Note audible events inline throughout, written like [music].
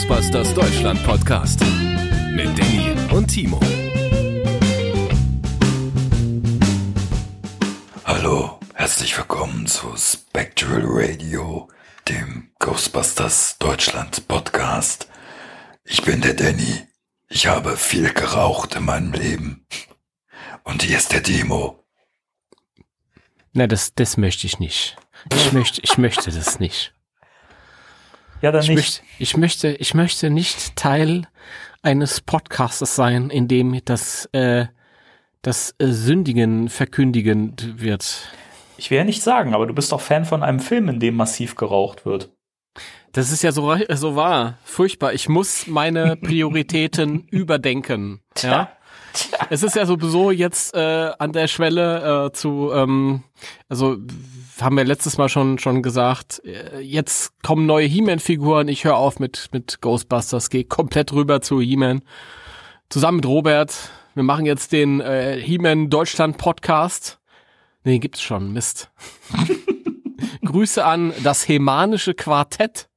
Ghostbusters Deutschland Podcast mit Danny und Timo. Hallo, herzlich willkommen zu Spectral Radio, dem Ghostbusters Deutschland Podcast. Ich bin der Danny. Ich habe viel geraucht in meinem Leben. Und hier ist der Timo. Na, das, das möchte ich nicht. Ich möchte, ich möchte das nicht. Ja, dann Ich nicht. möchte, ich möchte, ich möchte nicht Teil eines Podcastes sein, in dem das, äh, das äh, Sündigen verkündigend wird. Ich will ja nicht sagen, aber du bist doch Fan von einem Film, in dem massiv geraucht wird. Das ist ja so, so wahr. Furchtbar. Ich muss meine Prioritäten [laughs] überdenken. Ja. [laughs] Es ist ja sowieso jetzt äh, an der Schwelle äh, zu, ähm, also haben wir letztes Mal schon schon gesagt, äh, jetzt kommen neue He-Man-Figuren, ich höre auf mit, mit Ghostbusters, gehe komplett rüber zu He-Man. Zusammen mit Robert, wir machen jetzt den äh, He-Man Deutschland Podcast. Nee, gibt's schon, Mist. [laughs] Grüße an das Hemanische Quartett.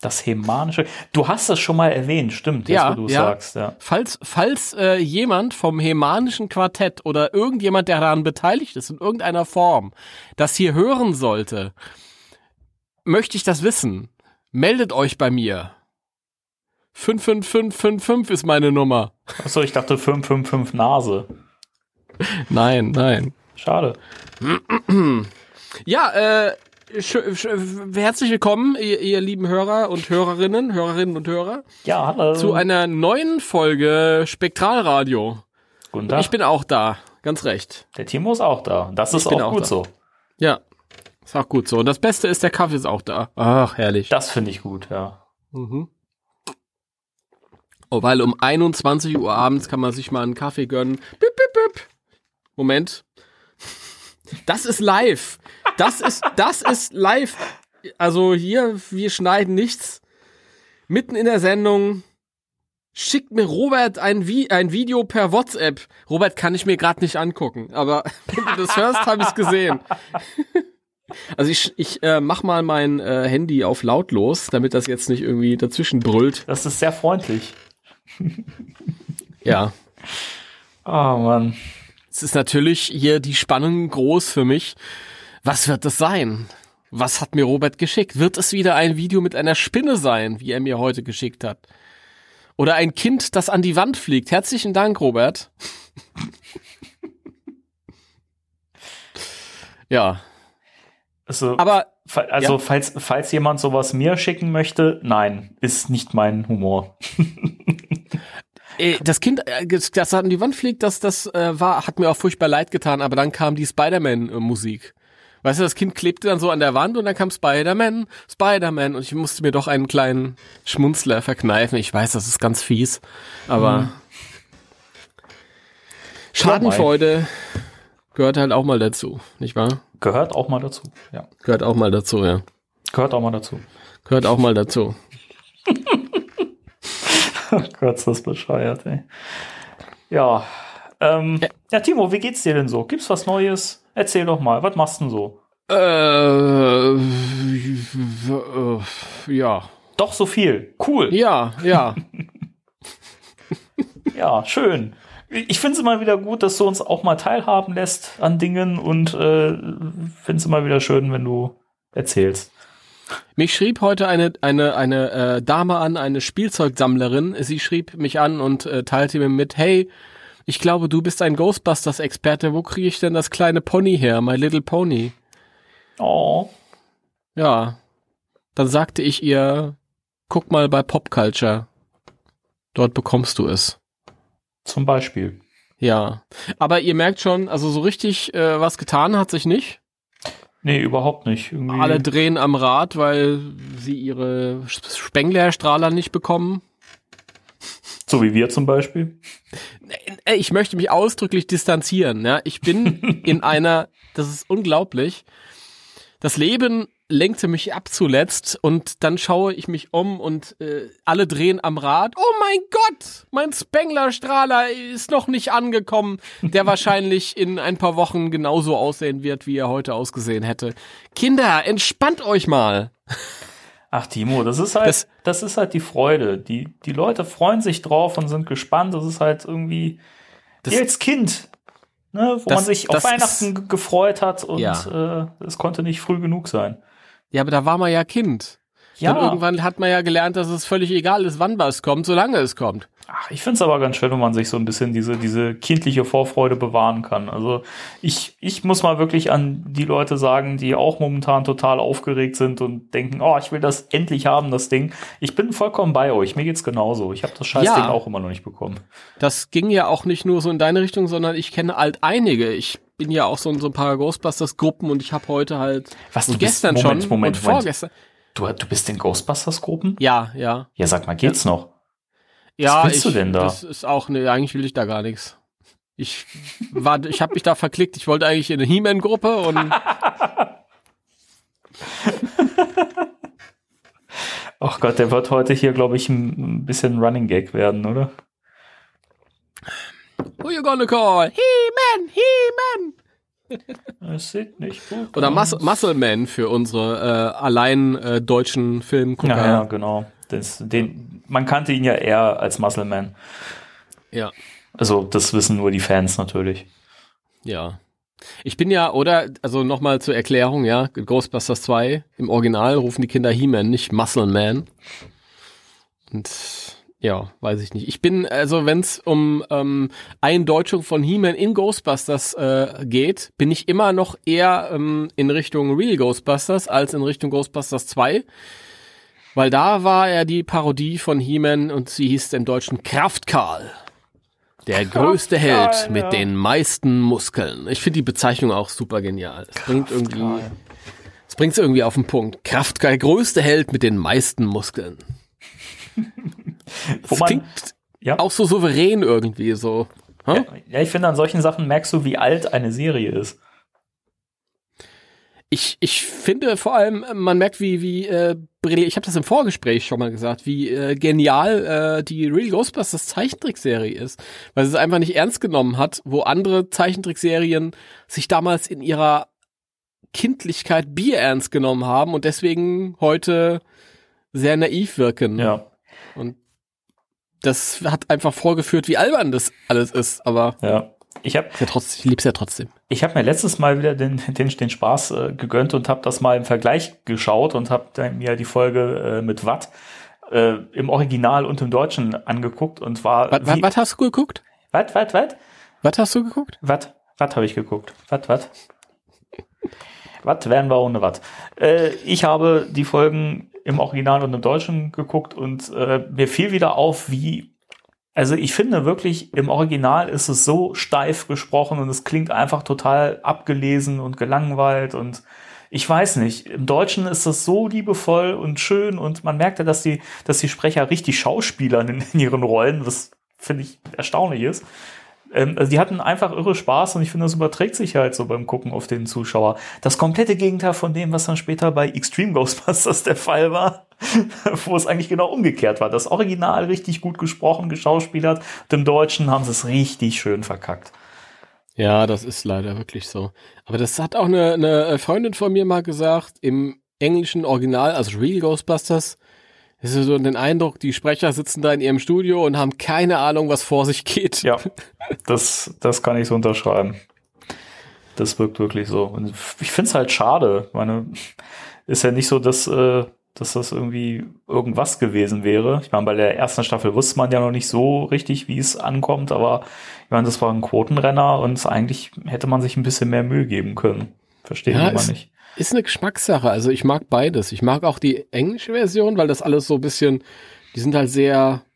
Das Hemanische. Du hast das schon mal erwähnt, stimmt, jetzt, Ja, wo du ja. sagst. Ja. Falls, falls äh, jemand vom Hemanischen Quartett oder irgendjemand, der daran beteiligt ist, in irgendeiner Form, das hier hören sollte, möchte ich das wissen. Meldet euch bei mir. 55555 ist meine Nummer. Achso, ich dachte 555 Nase. Nein, nein. Schade. Ja, äh, herzlich willkommen, ihr, ihr lieben Hörer und Hörerinnen, Hörerinnen und Hörer, Ja, hallo. zu einer neuen Folge Spektralradio. Guten Tag. Ich bin auch da, ganz recht. Der Timo ist auch da. Das ist auch auch gut da. so. Ja, ist auch gut so. Und das Beste ist, der Kaffee ist auch da. Ach, herrlich. Das finde ich gut, ja. Mhm. Oh, weil um 21 Uhr abends kann man sich mal einen Kaffee gönnen. Bip, bip, bip. Moment. Das ist live. Das ist, das ist live. Also hier, wir schneiden nichts. Mitten in der Sendung schickt mir Robert ein, Vi ein Video per WhatsApp. Robert kann ich mir gerade nicht angucken, aber [laughs] wenn du das hörst, habe ich gesehen. Also ich, ich äh, mach mal mein äh, Handy auf lautlos, damit das jetzt nicht irgendwie dazwischen brüllt. Das ist sehr freundlich. Ja. Oh Mann. Es ist natürlich hier die Spannung groß für mich. Was wird das sein? Was hat mir Robert geschickt? Wird es wieder ein Video mit einer Spinne sein, wie er mir heute geschickt hat? Oder ein Kind, das an die Wand fliegt? Herzlichen Dank, Robert. [laughs] ja, Also, aber also ja. falls, falls jemand sowas mir schicken möchte, nein, ist nicht mein Humor. [laughs] Äh, das Kind, äh, das an die Wand fliegt, das, das äh, war, hat mir auch furchtbar leid getan, aber dann kam die Spider-Man-Musik. Weißt du, das Kind klebte dann so an der Wand und dann kam Spider-Man, Spider-Man und ich musste mir doch einen kleinen Schmunzler verkneifen. Ich weiß, das ist ganz fies, aber Schadenfreude gehört halt auch mal dazu, nicht wahr? Gehört auch mal dazu. Ja. Gehört auch mal dazu, ja. Gehört auch mal dazu. Gehört auch mal dazu. [laughs] Oh Gott, ist das bescheuert, ey. Ja. Ähm, ja, Timo, wie geht's dir denn so? Gibt's was Neues? Erzähl doch mal, was machst du denn so? Äh, äh, ja, Doch so viel. Cool. ja, ja. [laughs] Ja, schön. Ich finde es immer wieder gut, dass du uns auch mal teilhaben lässt an Dingen und äh, finde es immer wieder schön, wenn du erzählst. Mich schrieb heute eine, eine, eine äh, Dame an, eine Spielzeugsammlerin. Sie schrieb mich an und äh, teilte mir mit, hey, ich glaube, du bist ein Ghostbusters-Experte. Wo kriege ich denn das kleine Pony her, My Little Pony? Oh, Ja. Dann sagte ich ihr, guck mal bei Pop Culture. Dort bekommst du es. zum Beispiel. Ja. Aber ihr merkt schon, also so richtig äh, was getan hat sich nicht. Nee, überhaupt nicht. Irgendwie. Alle drehen am Rad, weil sie ihre Spenglerstrahler nicht bekommen. So wie wir zum Beispiel. Ey, ich möchte mich ausdrücklich distanzieren. Ja? Ich bin [laughs] in einer, das ist unglaublich. Das Leben lenkte mich ab zuletzt und dann schaue ich mich um und äh, alle drehen am Rad. Oh mein Gott, mein Spenglerstrahler ist noch nicht angekommen, der [laughs] wahrscheinlich in ein paar Wochen genauso aussehen wird, wie er heute ausgesehen hätte. Kinder, entspannt euch mal. Ach, Timo, das ist halt, das, Das- ist halt die Freude. Die, die Leute freuen sich drauf und sind gespannt. Das ist halt irgendwie, Das- als Kind, ne, wo Das- man sich auf Weihnachten ist- ge- gefreut hat und Ja. äh, es konnte nicht früh genug sein. Ja, aber da war man ja Kind. Ja. Dann irgendwann hat man ja gelernt, dass es völlig egal ist, wann was kommt, solange es kommt. Ach, ich find's aber ganz schön, wenn man sich so ein bisschen diese, diese kindliche Vorfreude bewahren kann. Also ich, ich muss mal wirklich an die Leute sagen, die auch momentan total aufgeregt sind und denken, oh, ich will das endlich haben, das Ding. Ich bin vollkommen bei euch. Mir geht's genauso. Ich habe das Scheißding Ja. auch immer noch nicht bekommen. Das ging ja auch nicht nur so in deine Richtung, sondern ich kenne halt einige. Ich bin ja auch so so ein paar Ghostbusters-Gruppen und ich habe heute halt Was, und du bist- gestern Moment, schon Moment, und Moment. vorgestern. Du, du bist in Ghostbusters-Gruppen? Ja, ja. Ja, sag mal, geht's noch? Ja, willst du ich, denn da? Das ist auch, ne, eigentlich will ich da gar nichts. Ich war, ich habe mich da verklickt. Ich wollte eigentlich in eine He-Man-Gruppe und [laughs] Ach Gott, der wird heute hier, glaube ich, ein, ein bisschen Running Gag werden, oder? who you gonna call? He-Man, He-Man. Es sieht nicht gut Oder. Mus Muscle Man für unsere äh, allein äh, deutschen Filmgucker. Ja, ja, genau. Das, den, man kannte ihn ja eher als Muscle Man. ja. Also, das wissen nur die Fans natürlich. Ja. Ich bin ja, oder, also nochmal zur Erklärung, ja, Ghostbusters 2, im Original rufen die Kinder He-Man, nicht Muscle Man. Und ja, weiß ich nicht. Ich bin, also wenn es um ähm, Eindeutschung von He-Man in Ghostbusters äh, geht, bin ich immer noch eher ähm, in Richtung Real Ghostbusters als in Richtung Ghostbusters 2. Weil da war ja die Parodie von He-Man und sie hieß im Deutschen Kraftkarl. Der größte Held mit ja. den meisten Muskeln. Ich finde die Bezeichnung auch super genial. Es bringt irgendwie, es bringt irgendwie auf den Punkt. Kraftkarl, der größte Held mit den meisten Muskeln. [laughs] Wo Das man, klingt ja, auch so souverän irgendwie so. Hä? ja, ich finde, an solchen Sachen merkst du, wie alt eine Serie ist. Ich, ich finde vor allem, man merkt, wie, wie äh, ich habe das im Vorgespräch schon mal gesagt, wie äh, genial äh, die Real Ghostbusters Zeichentrickserie ist. Weil sie es einfach nicht ernst genommen hat, wo andere Zeichentrickserien sich damals in ihrer Kindlichkeit Bier ernst genommen haben und deswegen heute sehr naiv wirken. Ja, Und das hat einfach vorgeführt, wie albern das alles ist, aber ja. Ich habe ja, trotzdem, ich lieb's ja trotzdem. ich hab mir letztes Mal wieder den, den, den Spaß äh, gegönnt und habe das mal im Vergleich geschaut und habe mir die Folge äh, mit Watt äh, im Original und im Deutschen angeguckt und war. Was hast du geguckt? Was, was, was? Was hast du geguckt? Was? Was habe ich geguckt? Was, was? Was wären wir ohne was? Äh, ich habe die Folgen im Original und im Deutschen geguckt und äh, mir fiel wieder auf, wie. Also ich finde wirklich, im Original ist es so steif gesprochen und es klingt einfach total abgelesen und gelangweilt und ich weiß nicht, im Deutschen ist das so liebevoll und schön und man merkt ja, dass die, dass die Sprecher richtig schauspielern in, in ihren Rollen, was finde ich erstaunlich ist. Ähm, also die hatten einfach irre Spaß und ich finde, das überträgt sich halt so beim Gucken auf den Zuschauer. Das komplette Gegenteil von dem, was dann später bei Extreme Ghostbusters [laughs] der Fall war, [laughs] wo es eigentlich genau umgekehrt war. Das Original richtig gut gesprochen, geschauspielert im Deutschen haben sie es richtig schön verkackt. Ja, das ist leider wirklich so. Aber das hat auch eine, eine Freundin von mir mal gesagt, im englischen Original, also Real Ghostbusters, ist so den Eindruck, die Sprecher sitzen da in ihrem Studio und haben keine Ahnung, was vor sich geht. Ja, das, das kann ich so unterschreiben. Das wirkt wirklich so. Und ich finde es halt schade. Meine, ist ja nicht so, dass, äh, dass das irgendwie irgendwas gewesen wäre. Ich meine, bei der ersten Staffel wusste man ja noch nicht so richtig, wie es ankommt, aber ich meine, das war ein Quotenrenner und eigentlich hätte man sich ein bisschen mehr Mühe geben können. Verstehe Ja, ich immer es- nicht. Ist eine Geschmackssache. Also ich mag beides. Ich mag auch die englische Version, weil das alles so ein bisschen, die sind halt sehr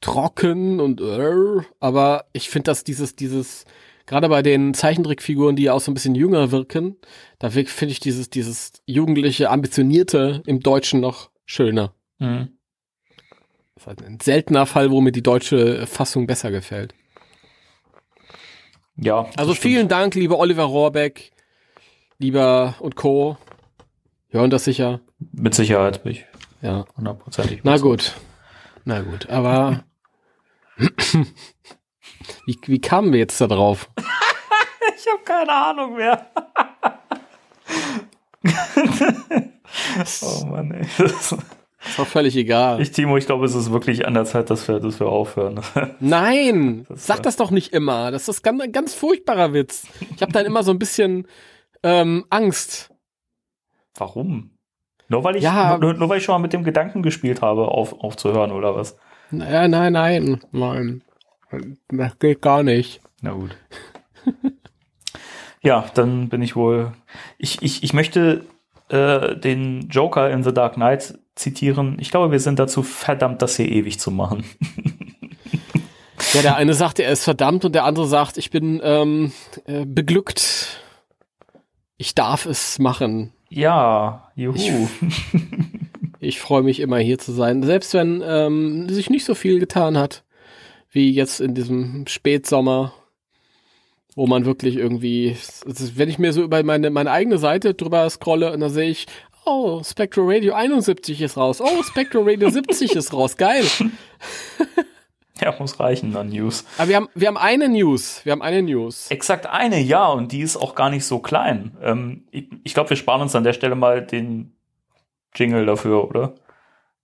trocken und äh, aber ich finde, dass dieses, dieses, gerade bei den Zeichentrickfiguren, die ja auch so ein bisschen jünger wirken, da finde ich dieses, dieses jugendliche, ambitionierte im Deutschen noch schöner. Mhm. Das ist halt ein seltener Fall, wo mir die deutsche Fassung besser gefällt. Ja. Also stimmt. vielen Dank, lieber Oliver Rohrbeck, lieber und Co. Hören das sicher. Mit Sicherheit bin ich Ja. hundertprozentig. Na gut. Na gut, aber [laughs] wie, wie kamen wir jetzt da drauf? [laughs] Ich habe keine Ahnung mehr. [laughs] Oh Mann, ey. Ist doch völlig egal. Ich, Timo, ich glaube, es ist wirklich an der Zeit, dass wir, dass wir aufhören. Nein, Das sag das doch nicht immer. Das ist ganz, ganz furchtbarer Witz. Ich habe dann immer so ein bisschen ähm, Angst. Warum? Nur weil ich, Ja. nur, nur weil ich schon mal mit dem Gedanken gespielt habe, auf, aufzuhören oder was? Naja, nein, nein, nein. Das geht gar nicht. Na gut. ja, dann bin ich wohl. Ich, ich, ich möchte äh, den Joker in The Dark Knight zitieren. Ich glaube, wir sind dazu verdammt, das hier ewig zu machen. Ja, der eine sagt, er ist verdammt und der andere sagt, ich bin ähm, äh, beglückt. Ich darf es machen. Ja, juhu. [laughs] Ich freue mich immer hier zu sein, selbst wenn ähm, sich nicht so viel getan hat, wie jetzt in diesem Spätsommer, wo man wirklich irgendwie, ist- wenn ich mir so über meine, meine eigene Seite drüber scrolle und dann sehe ich, oh, Spectral Radio 71 ist raus, oh, Spectral Radio 70 ist raus, geil. [laughs] ja, muss reichen an News. Aber wir haben, wir haben eine News, wir haben eine News. Exakt eine, ja, und die ist auch gar nicht so klein. Ähm, ich ich glaube, wir sparen uns an der Stelle mal den Jingle dafür, oder?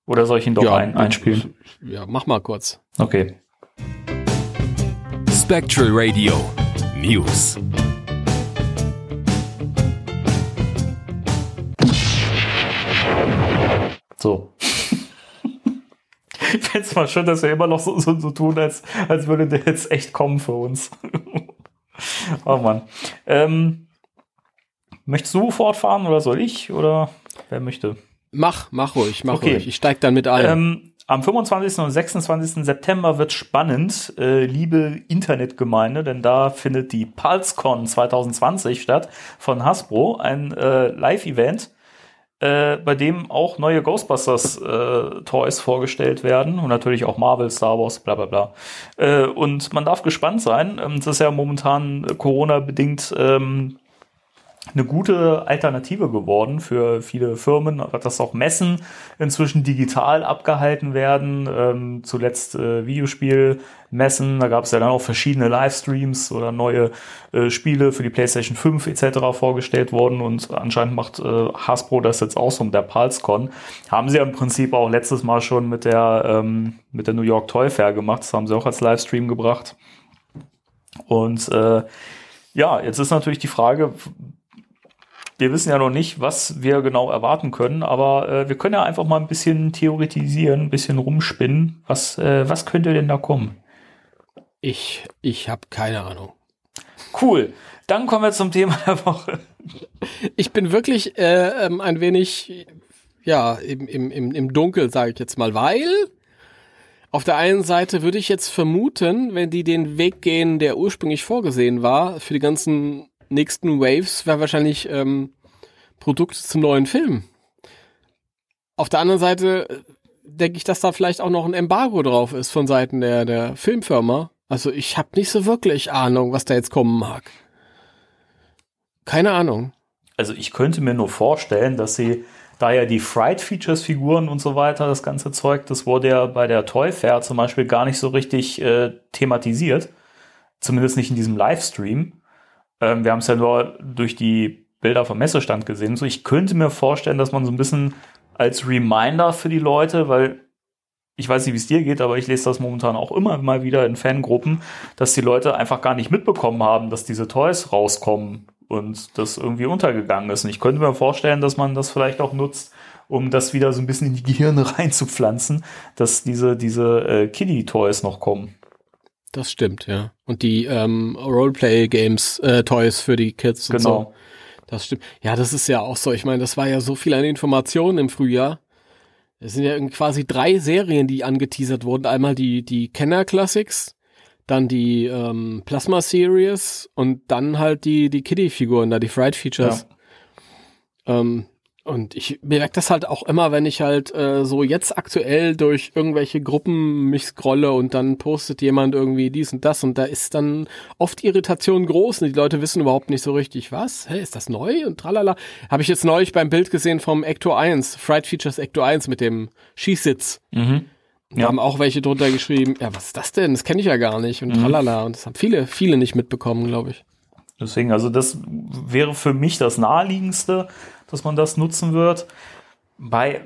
Oder soll ich ihn doch ein, einspielen? Ja, mach mal kurz. Okay. Spectral Radio News. So. Ich fände es mal schön, dass wir immer noch so, so, so tun, als, als würde der jetzt echt kommen für uns. [laughs] oh Mann. Ähm, möchtest du fortfahren oder soll ich? Oder wer möchte? Mach, mach ruhig, mach Okay. ruhig. Ich steig dann mit ein. Ähm, am 25. und 26. September wird spannend, äh, liebe Internetgemeinde, denn da findet die PulseCon 2020 statt von Hasbro, ein äh, Live-Event, äh, bei dem auch neue Ghostbusters äh, Toys vorgestellt werden und natürlich auch Marvel, Star Wars, bla bla bla. Äh, und man darf gespannt sein. Ähm, Es ist ja momentan äh, Corona-bedingt ähm, eine gute Alternative geworden für viele Firmen, dass auch Messen inzwischen digital abgehalten werden. Ähm, zuletzt äh, Videospielmessen, da gab es ja dann auch verschiedene Livestreams oder neue äh, Spiele für die PlayStation 5 etc. vorgestellt worden und anscheinend macht äh, Hasbro das jetzt auch so mit der PulseCon. Haben sie ja im Prinzip auch letztes Mal schon mit der, ähm, mit der New York Toy Fair gemacht, das haben sie auch als Livestream gebracht. Und äh, ja, jetzt ist natürlich die Frage, wir wissen ja noch nicht, was wir genau erwarten können, aber äh, wir können ja einfach mal ein bisschen theoretisieren, ein bisschen rumspinnen. Was, äh, was könnte denn da kommen? Ich, ich habe keine Ahnung. Cool. Dann kommen wir zum Thema der Woche. Ich bin wirklich äh, ähm, ein wenig, ja, im, im, im, im Dunkel, sage ich jetzt mal, weil auf der einen Seite würde ich jetzt vermuten, wenn die den Weg gehen, der ursprünglich vorgesehen war, für die ganzen nächsten Waves, wäre wahrscheinlich ähm, Produkte zum neuen Film. Auf der anderen Seite äh, denke ich, dass da vielleicht auch noch ein Embargo drauf ist von Seiten der, der Filmfirma. Also ich habe nicht so wirklich Ahnung, was da jetzt kommen mag. Keine Ahnung. Also ich könnte mir nur vorstellen, dass sie, da ja die Fright Features Figuren und so weiter, das ganze Zeug, das wurde ja bei der Toy Fair zum Beispiel gar nicht so richtig äh, thematisiert. Zumindest nicht in diesem Livestream. Ähm, wir haben es ja nur durch die Bilder vom Messestand gesehen. So, ich könnte mir vorstellen, dass man so ein bisschen als Reminder für die Leute, weil ich weiß nicht, wie es dir geht, aber ich lese das momentan auch immer mal wieder in Fangruppen, dass die Leute einfach gar nicht mitbekommen haben, dass diese Toys rauskommen und das irgendwie untergegangen ist. Und ich könnte mir vorstellen, dass man das vielleicht auch nutzt, um das wieder so ein bisschen in die Gehirne [laughs] reinzupflanzen, dass diese, diese äh, Kiddie-Toys noch kommen. Das stimmt, ja. Und die ähm, Roleplay-Games, äh, Toys für die Kids und so. Genau. Das stimmt. Ja, das ist ja auch so. Ich meine, das war ja so viel an Informationen im Frühjahr. Es sind ja irgendwie quasi drei Serien, die angeteasert wurden. Einmal die, die Kenner Classics, dann die ähm, Plasma Series und dann halt die, die Kiddie-Figuren, da die Fright Features. Ähm, und ich merke das halt auch immer, wenn ich halt äh, so jetzt aktuell durch irgendwelche Gruppen mich scrolle und dann postet jemand irgendwie dies und das und da ist dann oft Irritation groß und die Leute wissen überhaupt nicht so richtig, was? Hä, ist das neu? Und tralala. Habe ich jetzt neulich beim Bild gesehen vom Ecto 1, Fright Features Ecto 1 mit dem Skisitz. Mhm. Da Ja. haben auch welche drunter geschrieben, ja, was ist das denn? Das kenne ich ja gar nicht und tralala. Und das haben viele, viele nicht mitbekommen, glaube ich. Deswegen, also das wäre für mich das naheliegendste, dass man das nutzen wird. bei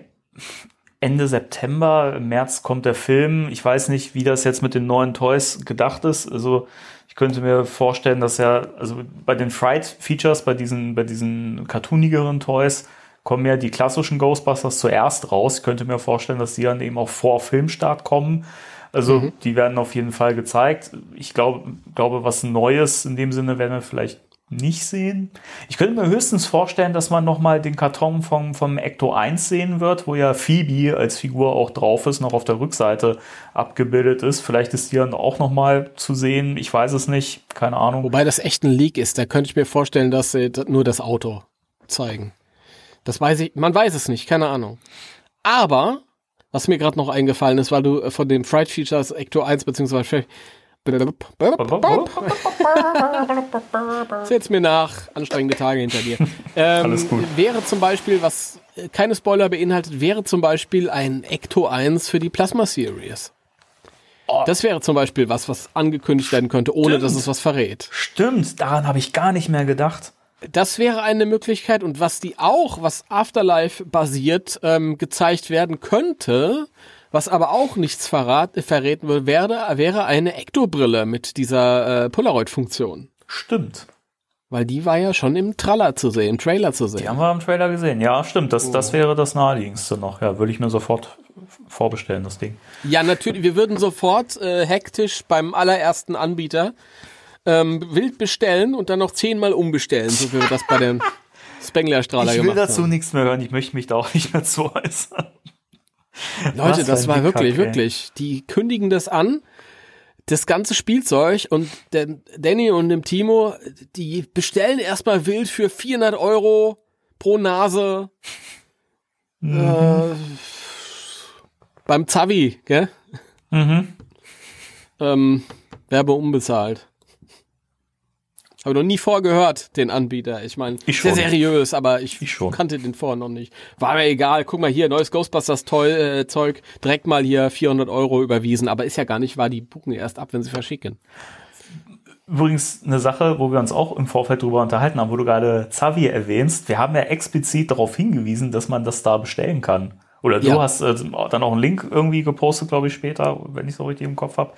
Ende September, März kommt der Film. Ich weiß nicht, wie das jetzt mit den neuen Toys gedacht ist. Also ich könnte mir vorstellen, dass ja, also bei den Fright-Features, bei diesen, bei diesen cartoonigeren Toys, kommen ja die klassischen Ghostbusters zuerst raus. Ich könnte mir vorstellen, dass die dann eben auch vor Filmstart kommen. Also mhm. die werden auf jeden Fall gezeigt. Ich glaube, glaube, was Neues in dem Sinne werden wir vielleicht nicht sehen. Ich könnte mir höchstens vorstellen, dass man nochmal den Karton vom, vom Ecto 1 sehen wird, wo ja Phoebe als Figur auch drauf ist, noch auf der Rückseite abgebildet ist. Vielleicht ist die dann auch nochmal zu sehen. Ich weiß es nicht. Keine Ahnung. Wobei das echt ein Leak ist. Da könnte ich mir vorstellen, dass sie nur das Auto zeigen. Das weiß ich, man weiß es nicht, keine Ahnung. Aber, was mir gerade noch eingefallen ist, weil du von dem Fright Features Ecto 1 beziehungsweise Seht's mir nach, anstrengende Tage hinter dir. [laughs] Ähm, Alles gut. Wäre zum Beispiel, was keine Spoiler beinhaltet, wäre zum Beispiel ein Ecto 1 für die Plasma Series. Oh. Das wäre zum Beispiel was, was angekündigt werden könnte, ohne Stimmt. dass es was verrät. Stimmt, daran habe ich gar nicht mehr gedacht. Das wäre eine Möglichkeit und was die auch, was Afterlife basiert, ähm, gezeigt werden könnte, was aber auch nichts verrat, verraten würde, wäre, wäre eine Ektobrille mit dieser äh, Polaroid-Funktion. Stimmt. Weil die war ja schon im Trailer zu sehen, im Trailer zu sehen. Die haben wir im Trailer gesehen. Ja, stimmt. Das, oh. das wäre das naheliegendste noch. Ja, würde ich mir sofort vorbestellen, das Ding. Ja, natürlich. Wir würden sofort äh, hektisch beim allerersten Anbieter ähm, wild bestellen und dann noch zehnmal umbestellen, so wie wir das bei den [laughs] Spengler-Strahler gemacht haben. Ich will dazu nichts mehr hören. Ich möchte mich da auch nicht mehr zu äußern. [laughs] Leute, das war wirklich, Kack, wirklich. Die kündigen das an, das ganze Spielzeug und Danny und dem Timo, die bestellen erstmal wild für 400 Euro pro Nase mhm. äh, beim Zavi, gell? Mhm. Ähm, Werbe unbezahlt. Habe noch nie vorgehört, den Anbieter. Ich meine, sehr seriös, aber ich, ich kannte den vorher noch nicht. War mir egal. Guck mal hier, neues Ghostbusters Toy, äh, Zeug, direkt mal hier 400 Euro überwiesen. Aber ist ja gar nicht wahr, die buchen erst ab, wenn sie verschicken. Übrigens eine Sache, wo wir uns auch im Vorfeld drüber unterhalten haben, wo du gerade Zavi erwähnst. Wir haben ja explizit darauf hingewiesen, dass man das da bestellen kann. Oder du ja. hast äh, dann auch einen Link irgendwie gepostet, glaube ich, später, wenn ich so richtig im Kopf habe.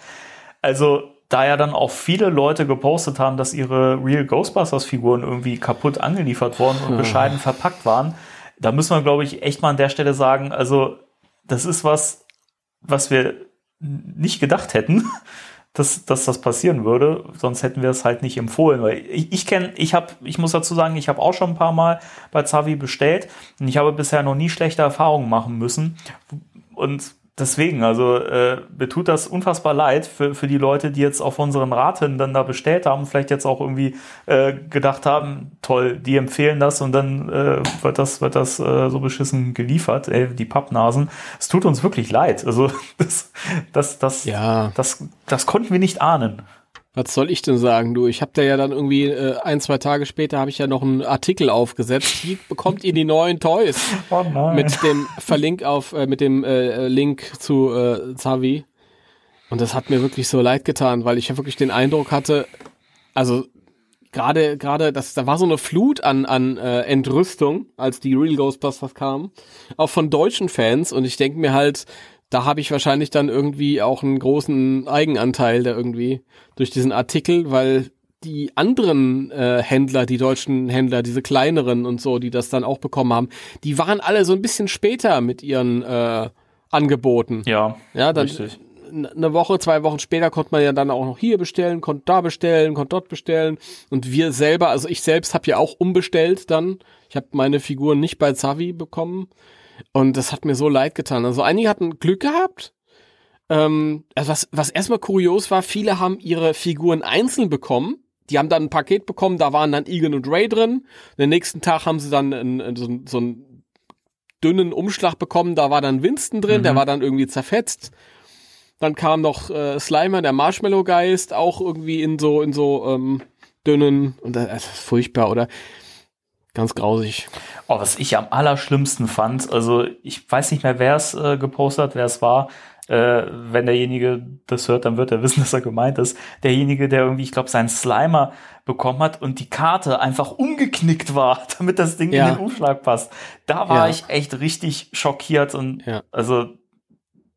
Also da ja dann auch viele Leute gepostet haben, dass ihre Real Ghostbusters Figuren irgendwie kaputt angeliefert worden und hm. bescheiden verpackt waren, da müssen wir, glaube ich, echt mal an der Stelle sagen, also das ist was, was wir nicht gedacht hätten, [laughs] dass, dass das passieren würde, sonst hätten wir es halt nicht empfohlen. Weil ich, ich kenne, ich habe, ich muss dazu sagen, ich habe auch schon ein paar Mal bei Zavi bestellt und ich habe bisher noch nie schlechte Erfahrungen machen müssen. Und deswegen, also äh, mir tut das unfassbar leid für, für die Leute, die jetzt auf unseren Raten dann da bestellt haben, vielleicht jetzt auch irgendwie äh, gedacht haben, toll, die empfehlen das und dann äh, wird das, wird das äh, so beschissen geliefert, ey, die Pappnasen. Es tut uns wirklich leid. Also [laughs] das, das, das, ja. das, das konnten wir nicht ahnen. Was soll ich denn sagen, du? Ich habe da ja dann irgendwie äh, ein, zwei Tage später habe ich ja noch einen Artikel aufgesetzt. Hier bekommt ihr die neuen Toys [laughs] oh nein. mit dem Verlink auf äh, mit dem äh, Link zu äh, Zavi. Und das hat mir wirklich so leid getan, weil ich ja wirklich den Eindruck hatte, also gerade gerade das da war so eine Flut an an äh, Entrüstung, als die Real Ghostbusters kamen, auch von deutschen Fans und ich denke mir halt, da habe ich wahrscheinlich dann irgendwie auch einen großen Eigenanteil da irgendwie durch diesen Artikel, weil die anderen äh, Händler, die deutschen Händler, diese kleineren und so, die das dann auch bekommen haben, die waren alle so ein bisschen später mit ihren äh, Angeboten. Ja, ja dann, richtig. Eine Woche, zwei Wochen später konnte man ja dann auch noch hier bestellen, konnte da bestellen, konnte dort bestellen. Und wir selber, also ich selbst habe ja auch umbestellt dann. Ich habe meine Figuren nicht bei Zavi bekommen. Und das hat mir so leid getan. Also einige hatten Glück gehabt. Ähm, also was, was erstmal kurios war, viele haben ihre Figuren einzeln bekommen. Die haben dann ein Paket bekommen, da waren dann Egan und Ray drin. Den nächsten Tag haben sie dann einen, so, so einen dünnen Umschlag bekommen, da war dann Winston drin, mhm. der war dann irgendwie zerfetzt. Dann kam noch äh, Slimer, der Marshmallow-Geist, auch irgendwie in so, in so ähm, dünnen, und das ist furchtbar, oder? Ganz grausig. Oh, was ich am allerschlimmsten fand, also ich weiß nicht mehr, wer es äh, gepostet hat, wer es war, äh, wenn derjenige das hört, dann wird er [laughs] wissen, dass er gemeint ist. Derjenige, der irgendwie, ich glaube, seinen Slimer bekommen hat und die Karte einfach umgeknickt war, [laughs] damit das Ding Ja. in den Umschlag passt. Da war Ja. ich echt richtig schockiert und Ja. also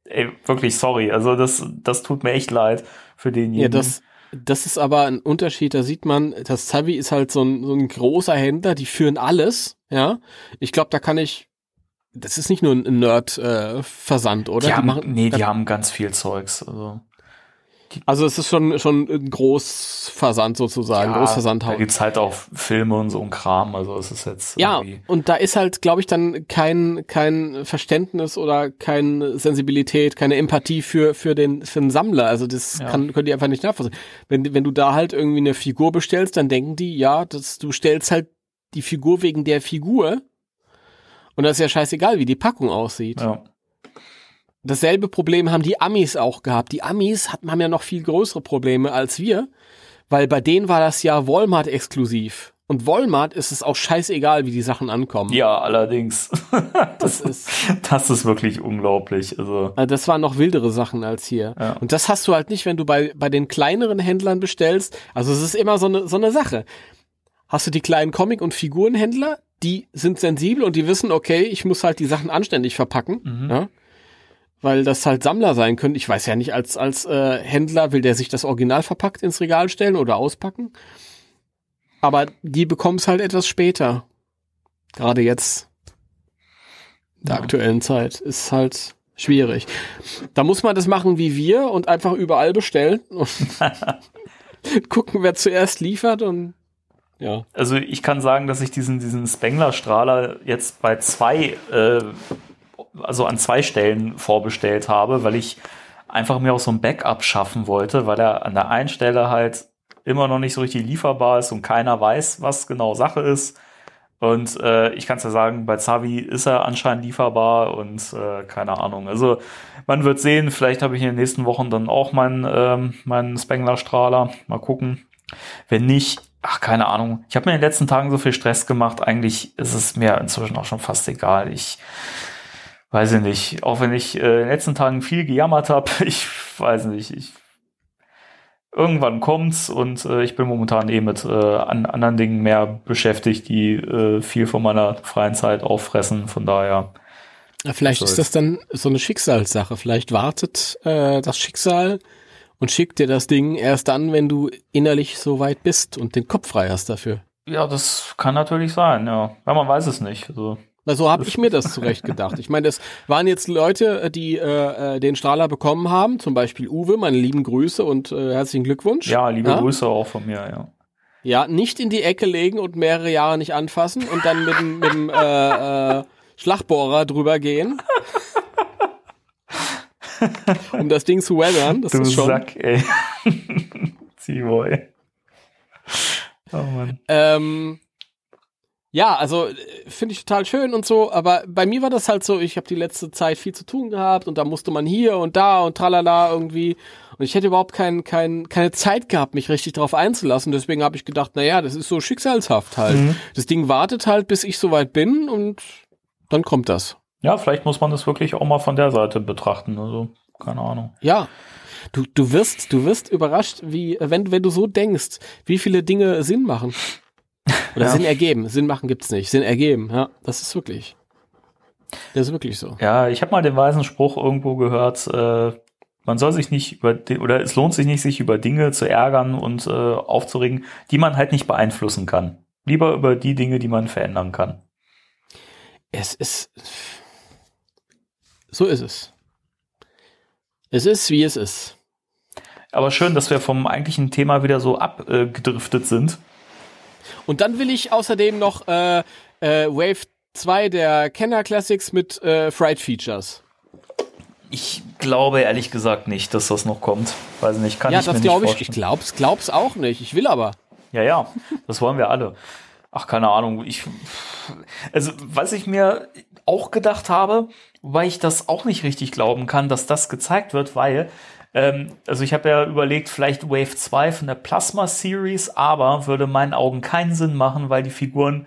ey, wirklich sorry. Also das, das tut mir echt leid für denjenigen. Ja, das, das ist aber ein Unterschied. Da sieht man, das Zavi ist halt so ein, so ein großer Händler, die führen alles. Ja, ich glaube, da kann ich. Das ist nicht nur ein Nerd-Versand, oder? die haben, machen, nee, die haben ganz viel Zeugs. Also, also es ist schon schon ein Großversand sozusagen, da Großversandhaus. gibt's halt auch Filme und so ein Kram. Also es ist jetzt Ja, und da ist halt, glaube ich, dann kein, kein Verständnis oder keine Sensibilität, keine Empathie für, für, den, für den Sammler. Also das Ja. kann, können die einfach nicht nachvollziehen. Wenn, wenn du da halt irgendwie eine Figur bestellst, dann denken die, ja, das, du stellst halt die Figur wegen der Figur. Und das ist ja scheißegal, wie die Packung aussieht. ja. Dasselbe Problem haben die Amis auch gehabt. Die Amis hatten, haben ja noch viel größere Probleme als wir, weil bei denen war das ja Walmart exklusiv. Und Walmart ist es auch scheißegal, wie die Sachen ankommen. ja, allerdings. [laughs] Das ist, Das ist wirklich unglaublich. Also, also das waren noch wildere Sachen als hier. Ja. Und das hast du halt nicht, wenn du bei, bei den kleineren Händlern bestellst. Also es ist immer so eine, so eine Sache. Hast du die kleinen Comic- und Figurenhändler, die sind sensibel und die wissen, okay, ich muss halt die Sachen anständig verpacken. Mhm. Ja? Weil das halt Sammler sein können. Ich weiß ja nicht, als, als äh, Händler will der sich das Original verpackt ins Regal stellen oder auspacken. Aber die bekommen es halt etwas später. Gerade jetzt, in der Ja. aktuellen Zeit, ist halt schwierig. Da muss man das machen wie wir und einfach überall bestellen [laughs] und [laughs] gucken, wer zuerst liefert und ja. also ich kann sagen, dass ich diesen, diesen Spengler-Strahler jetzt bei zwei, äh, also an zwei Stellen vorbestellt habe, weil ich einfach mir auch so ein Backup schaffen wollte, weil er an der einen Stelle halt immer noch nicht so richtig lieferbar ist und keiner weiß, was genau Sache ist. Und äh, ich kann es ja sagen, bei Zavi ist er anscheinend lieferbar und äh, keine Ahnung. Also man wird sehen, vielleicht habe ich in den nächsten Wochen dann auch meinen, ähm, meinen Spengler-Strahler. Mal gucken. Wenn nicht, ach, keine Ahnung. Ich habe mir in den letzten Tagen so viel Stress gemacht. Eigentlich ist es mir inzwischen auch schon fast egal. Ich weiß ich nicht. Auch wenn ich äh, in den letzten Tagen viel gejammert habe, [laughs] ich weiß nicht. Ich, irgendwann kommt's und äh, ich bin momentan eh mit äh, an anderen Dingen mehr beschäftigt, die äh, viel von meiner freien Zeit auffressen. Von daher. Ja, Vielleicht So ist das dann so eine Schicksalssache. Vielleicht wartet äh, das Schicksal und schickt dir das Ding erst dann, wenn du innerlich so weit bist und den Kopf frei hast dafür. Ja, das kann natürlich sein, ja. Weil man weiß es nicht. Also, Na, so habe ich mir das [laughs] zurecht gedacht. Ich meine, das waren jetzt Leute, äh, die äh, äh, den Strahler bekommen haben, zum Beispiel Uwe, meine lieben Grüße und äh, herzlichen Glückwunsch. ja, liebe Ja? Grüße auch von mir, ja. Ja, nicht in die Ecke legen und mehrere Jahre nicht anfassen und dann mit, dem- mit dem äh, äh, Schlagbohrer drüber gehen. um das Ding zu weathern. Das Du ist schon. Sack, ey. [laughs] Ziehboy. Oh Mann. Ähm, ja, also äh, finde ich total schön und so, aber bei mir war das halt so, ich habe die letzte Zeit viel zu tun gehabt und da musste man hier und da und tralala irgendwie und ich hätte überhaupt kein, kein, keine Zeit gehabt, mich richtig darauf einzulassen. Deswegen habe ich gedacht, naja, das ist so schicksalshaft halt. Mhm. Das Ding wartet halt, bis ich soweit bin und dann kommt das. Ja, vielleicht muss man das wirklich auch mal von der Seite betrachten. Also, keine Ahnung. Ja. Du, du wirst, du wirst überrascht, wie, wenn, wenn du so denkst, wie viele Dinge Sinn machen. Oder Ja. Sinn ergeben. Sinn machen gibt's nicht. Sinn ergeben, ja. Das ist wirklich. Das ist wirklich so. Ja, ich habe mal den weisen Spruch irgendwo gehört, äh, man soll sich nicht über, oder es lohnt sich nicht, sich über Dinge zu ärgern und äh, aufzuregen, die man halt nicht beeinflussen kann. Lieber über die Dinge, die man verändern kann. Es ist. So ist es. Es ist, wie es ist. Aber schön, dass wir vom eigentlichen Thema wieder so abgedriftet sind. Und dann will ich außerdem noch äh, äh, Wave 2 der Kenner Classics mit äh, Fright Features. Ich glaube ehrlich gesagt nicht, dass das noch kommt. Weiß nicht, kann ja, ich mir das nicht glaube ich. vorstellen. Ich glaub's, glaub's auch nicht. Ich will aber. Ja, ja, das wollen wir alle. Ach, keine Ahnung. Ich, also, was ich mir auch gedacht habe, wobei ich das auch nicht richtig glauben kann, dass das gezeigt wird, weil, ähm, also ich habe ja überlegt, vielleicht Wave 2 von der Plasma Series, aber würde in meinen Augen keinen Sinn machen, weil die Figuren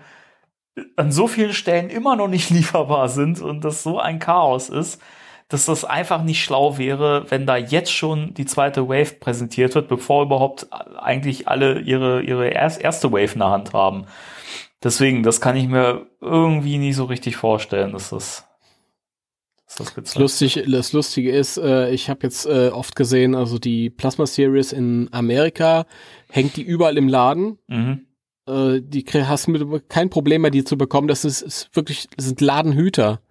an so vielen Stellen immer noch nicht [laughs] lieferbar sind und das so ein Chaos ist, dass das einfach nicht schlau wäre, wenn da jetzt schon die zweite Wave präsentiert wird, bevor überhaupt eigentlich alle ihre, ihre erste Wave in der Hand haben. Deswegen, das kann ich mir irgendwie nicht so richtig vorstellen, dass das das, das lustig, das Lustige ist, äh, ich habe jetzt äh, oft gesehen, also die Plasma Series in Amerika hängt die überall im Laden. Mhm. Äh, die hast du kein Problem mehr, die zu bekommen. Das ist, ist wirklich, das sind Ladenhüter.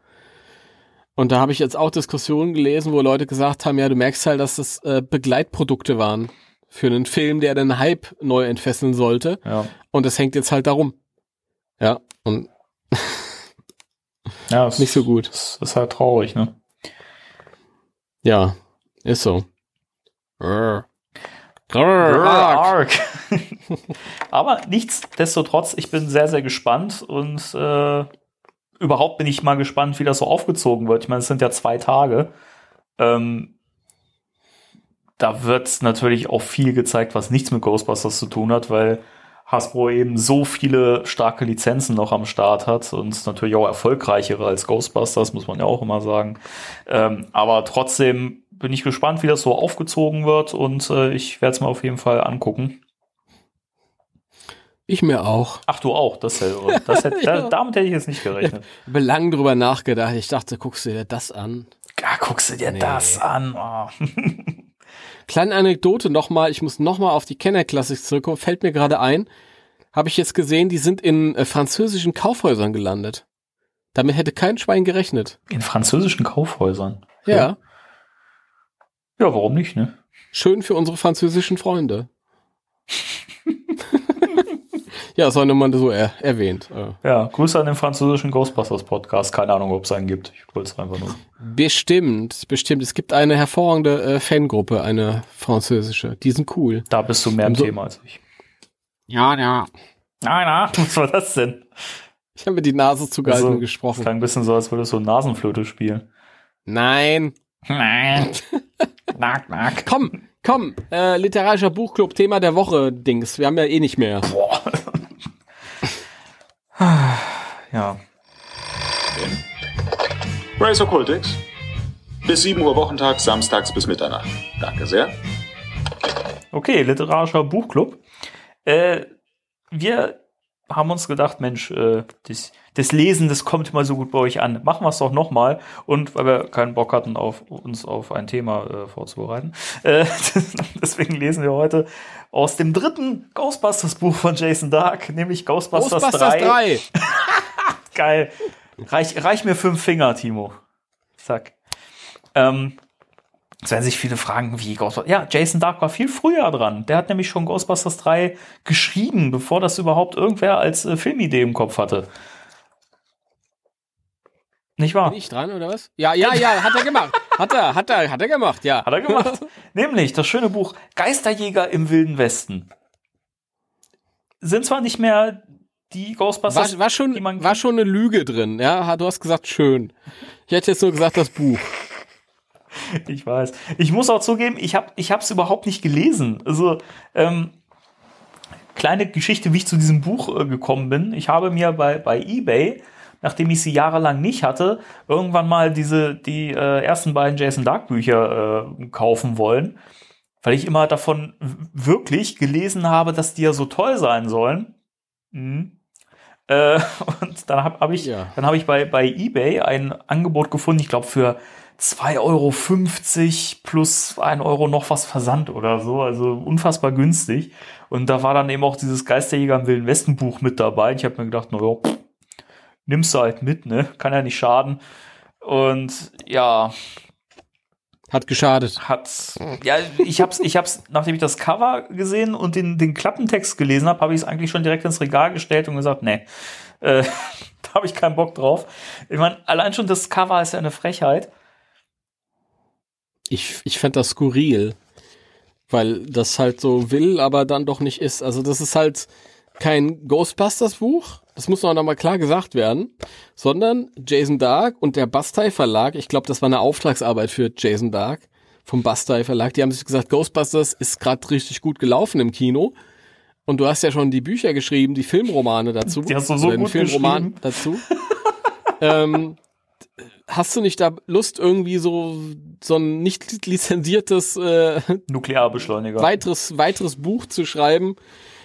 Und da habe ich jetzt auch Diskussionen gelesen, wo Leute gesagt haben, ja, du merkst halt, dass das äh, Begleitprodukte waren für einen Film, der den Hype neu entfesseln sollte. Ja. Und das hängt jetzt halt darum. Ja, und [laughs] ja, nicht so gut. Das ist halt traurig, ne? Ja, ist so. Grrr. Grrr, arg. [laughs] Aber nichtsdestotrotz, ich bin sehr, sehr gespannt und äh, überhaupt bin ich mal gespannt, wie das so aufgezogen wird. Ich meine, es sind ja zwei Tage. Ähm, da wird natürlich auch viel gezeigt, was nichts mit Ghostbusters zu tun hat, weil Hasbro eben so viele starke Lizenzen noch am Start hat und natürlich auch erfolgreichere als Ghostbusters, muss man ja auch immer sagen. Ähm, aber trotzdem bin ich gespannt, wie das so aufgezogen wird und äh, ich werde es mir auf jeden Fall angucken. Ich mir auch. Ach, du auch, das, [laughs] das hätte, ja. damit hätte ich jetzt nicht gerechnet. Ich habe lang drüber nachgedacht. Ich dachte, guckst du dir das an? Ja, guckst du dir nee. das an. Oh. [laughs] Kleine Anekdote nochmal, ich muss nochmal auf die Kenner Classics zurückkommen, fällt mir gerade ein, habe ich jetzt gesehen, die sind in äh, französischen Kaufhäusern gelandet. Damit hätte kein Schwein gerechnet. In französischen Kaufhäusern? Ja. Ja, ja warum nicht, ne? Schön für unsere französischen Freunde. [laughs] ja, soll man so er erwähnt. Ja, Grüße an den französischen Ghostbusters Podcast. Keine Ahnung, ob es einen gibt. Ich wollte es einfach nur. Bestimmt, bestimmt. Es gibt eine hervorragende äh, Fangruppe, eine französische. Die sind cool. Da bist du mehr im so Thema als ich. Ja, ja. Na, na, [laughs] was war das denn? Ich habe mir die Nase zugehalten also, gesprochen. Das klang ein bisschen so, als würdest du Nasenflöte spielen. Nein. Nein. [laughs] nack, nack. Komm, komm. Äh, literarischer Buchclub, Thema der Woche, Dings. Wir haben ja eh nicht mehr. Boah. Ja. Race Occultix. Bis 7 Uhr Wochentag, samstags bis Mitternacht. Danke sehr. Okay, literarischer Buchclub. Äh, wir haben uns gedacht, Mensch, äh, das, das Lesen, das kommt immer so gut bei euch an. Machen wir es doch nochmal. Und weil wir keinen Bock hatten, auf, uns auf ein Thema äh, vorzubereiten, äh, [laughs] deswegen lesen wir heute aus dem dritten Ghostbusters-Buch von Jason Dark, nämlich Ghostbusters, Ghostbusters 3. 3. [laughs] Geil. Reich, reich mir fünf Finger, Timo. Zack. Ähm, es werden sich viele fragen, wie Ghostbusters. Ja, Jason Dark war viel früher dran. Der hat nämlich schon Ghostbusters 3 geschrieben, bevor das überhaupt irgendwer als äh, Filmidee im Kopf hatte. Nicht wahr? Bin ich dran oder was? Ja, ja, ja, hat er gemacht. Hat er, hat er, hat er gemacht, ja. Hat er gemacht. [laughs] Nämlich das schöne Buch Geisterjäger im Wilden Westen. Sind zwar nicht mehr die Ghostbusters, war, war schon, die man war schon eine Lüge drin, ja. Du hast gesagt schön. Ich hätte jetzt nur gesagt das Buch. [laughs] ich weiß. Ich muss auch zugeben, ich habe ich es überhaupt nicht gelesen. Also, ähm, kleine Geschichte, wie ich zu diesem Buch äh, gekommen bin. Ich habe mir bei, bei eBay, nachdem ich sie jahrelang nicht hatte, irgendwann mal diese, die äh, ersten beiden Jason Dark Bücher äh, kaufen wollen. Weil ich immer davon wirklich gelesen habe, dass die ja so toll sein sollen. Mhm. Äh, [laughs] und dann habe hab ich, ja. dann habe ich bei, bei eBay ein Angebot gefunden, ich glaube für 2,50 Euro plus 1 Euro noch was Versand oder so. Also unfassbar günstig. Und da war dann eben auch dieses Geisterjäger im Wilden Westen Buch mit dabei. Ich habe mir gedacht, naja, nimmst du halt mit, ne? Kann ja nicht schaden. Und ja. Hat geschadet. Hat. Ja, ich hab's, ich hab's, nachdem ich das Cover gesehen und den, den Klappentext gelesen habe, habe ich es eigentlich schon direkt ins Regal gestellt und gesagt, nee, äh, [laughs] da habe ich keinen Bock drauf. Ich meine, allein schon das Cover ist ja eine Frechheit. Ich, ich fände das skurril, weil das halt so will, aber dann doch nicht ist. Also das ist halt kein Ghostbusters-Buch, das muss noch mal klar gesagt werden, sondern Jason Dark und der Bastei Verlag, ich glaube, das war eine Auftragsarbeit für Jason Dark vom Bastei Verlag, die haben sich gesagt, Ghostbusters ist gerade richtig gut gelaufen im Kino. Und du hast ja schon die Bücher geschrieben, die Filmromane dazu. Die hast du so gut Filmroman dazu. [laughs] ähm, hast du nicht da Lust, irgendwie so, so ein nicht lizenziertes äh, Nuklearbeschleuniger. weiteres, weiteres Buch zu schreiben,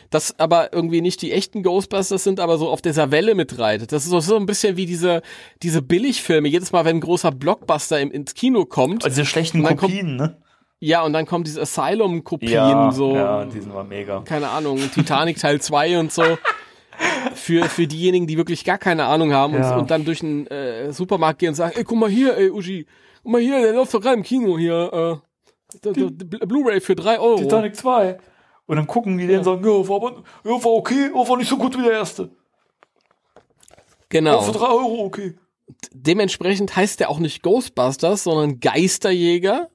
das aber irgendwie nicht die echten Ghostbusters sind, aber so auf dieser Welle mitreitet. Das ist so, so ein bisschen wie diese, diese Billigfilme. Jedes Mal, wenn ein großer Blockbuster im, ins Kino kommt, Also diese schlechten dann kommt- Kopien, ne? ja, und dann kommen diese Asylum-Kopien, so, ja, die sind mal mega. keine Ahnung, Titanic Teil 2 und so. [laughs] Für, für diejenigen, die wirklich gar keine Ahnung haben Ja. und, und dann durch einen äh, Supermarkt gehen und sagen, ey, guck mal hier, ey, Uschi, guck mal hier, der läuft doch gerade im Kino hier, äh, Blu-ray für drei Euro. Titanic 2. Und dann gucken die den und sagen, ja, war, aber, ja, war okay, war nicht so gut wie der erste. Genau. War für drei Euro okay. dementsprechend heißt der auch nicht Ghostbusters, sondern Geisterjäger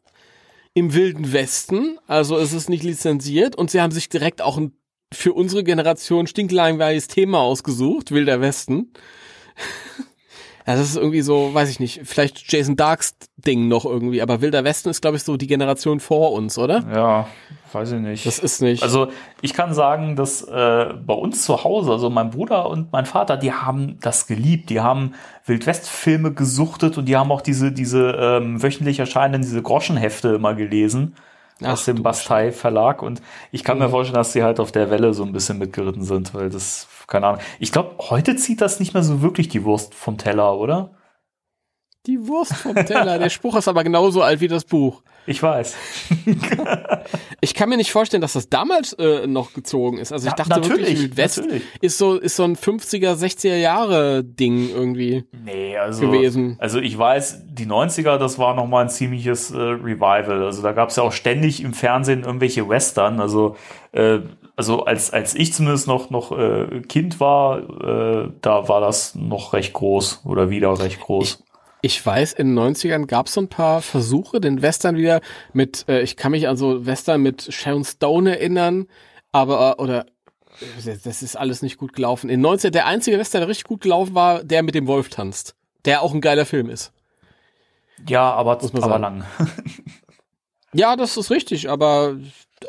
im Wilden Westen. Also es ist nicht lizenziert und sie haben sich direkt auch ein für unsere Generation stinklangweiliges Thema ausgesucht, Wilder Westen. [laughs] ja, das ist irgendwie so, weiß ich nicht, vielleicht Jason Darks Ding noch irgendwie, aber Wilder Westen ist, glaube ich, so die Generation vor uns, oder? Ja, weiß ich nicht. Das ist nicht. Also ich kann sagen, dass äh, bei uns zu Hause, also mein Bruder und mein Vater, die haben das geliebt. Die haben Wildwest-Filme gesuchtet und die haben auch diese, diese ähm, wöchentlich erscheinenden, diese Groschenhefte immer gelesen aus Ach, dem du Bastei Verlag. Und ich kann Mhm. mir vorstellen, dass sie halt auf der Welle so ein bisschen mitgeritten sind, weil das, keine Ahnung. Ich glaube, heute zieht das nicht mehr so wirklich die Wurst vom Teller, oder? die Wurst vom Teller. Der [laughs] Spruch ist aber genauso alt wie das Buch. Ich weiß. [laughs] Ich kann mir nicht vorstellen, dass das damals äh, noch gezogen ist. Also ich dachte wirklich, natürlich, Wildwest natürlich. ist so ist so ein 50er, 60er Jahre Ding irgendwie. Nee, also, gewesen. also ich weiß, die 90er, das war nochmal ein ziemliches äh, Revival. Also da gab es ja auch ständig im Fernsehen irgendwelche Western. Also, äh, also als, als ich zumindest noch, noch äh, Kind war, äh, da war das noch recht groß oder wieder recht groß. Ich weiß, in den 90ern gab es so ein paar Versuche, den Western wieder mit, äh, ich kann mich an so Western mit Sharon Stone erinnern, aber, äh, oder, äh, das ist alles nicht gut gelaufen. In 19, der einzige Western, der richtig gut gelaufen war, der mit dem Wolf tanzt. Der auch ein geiler Film ist. ja, aber, man aber sagen. lang. [laughs] Ja, das ist richtig, aber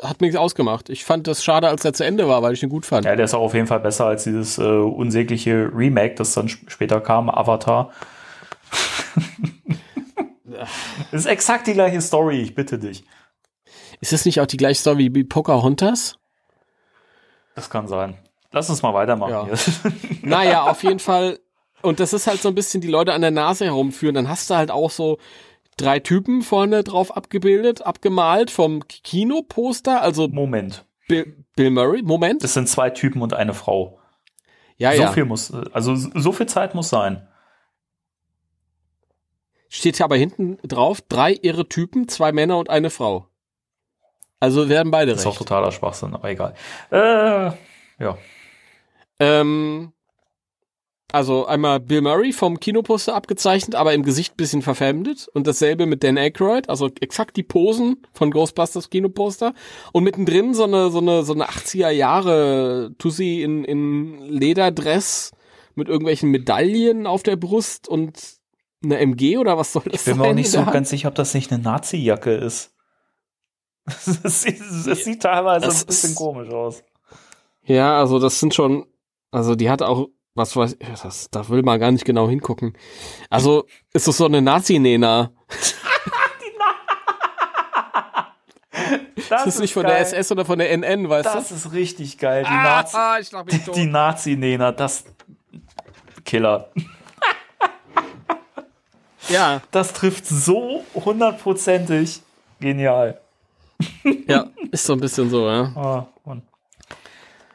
hat mir nichts ausgemacht. Ich fand das schade, als er zu Ende war, weil ich ihn gut fand. Ja, der ist auch auf jeden Fall besser als dieses äh, unsägliche Remake, das dann sp- später kam, Avatar. [laughs] ist exakt die gleiche Story, ich bitte dich. Ist das nicht auch die gleiche Story wie Pocahontas? Das kann sein. Lass uns mal weitermachen. Ja. hier. [laughs] Naja, auf jeden Fall. Und das ist halt so ein bisschen die Leute an der Nase herumführen. Dann hast du halt auch so drei Typen vorne drauf abgebildet, abgemalt vom Kinoposter. Also Moment. Bill, Bill Murray. Moment. Das sind zwei Typen und eine Frau. Ja, so ja. viel muss, also so viel Zeit muss sein. Steht ja aber hinten drauf, drei irre Typen, zwei Männer und eine Frau. Also werden beide Das ist auch recht. totaler Schwachsinn, aber egal. Äh, ja. Ähm, also einmal Bill Murray vom Kinoposter abgezeichnet, aber im Gesicht bisschen verfremdet. Und dasselbe mit Dan Aykroyd, also exakt die Posen von Ghostbusters Kinoposter. Und mittendrin so eine, so eine, so eine 80er Jahre Tussi in, in Lederdress mit irgendwelchen Medaillen auf der Brust und eine MG oder was soll das Ich bin mir sein auch nicht so ganz sicher, ob das nicht eine Nazi-Jacke ist. [laughs] Das sieht, das sieht teilweise Das ein bisschen ist- komisch aus. Ja, also das sind schon, also die hat auch, was weiß ich, das, da will man gar nicht genau hingucken. Also ist das so eine Nazi-Nena? [laughs] Das Ist das nicht von der SS oder von der NN, weißt Das ist richtig geil. Die, du? Nazi, Ah, ich schlag mich [laughs] tot. die Nazi-Nena, das Killer. Ja, Das trifft so hundertprozentig. Genial. ja, ist so ein bisschen so, ja. [laughs] Und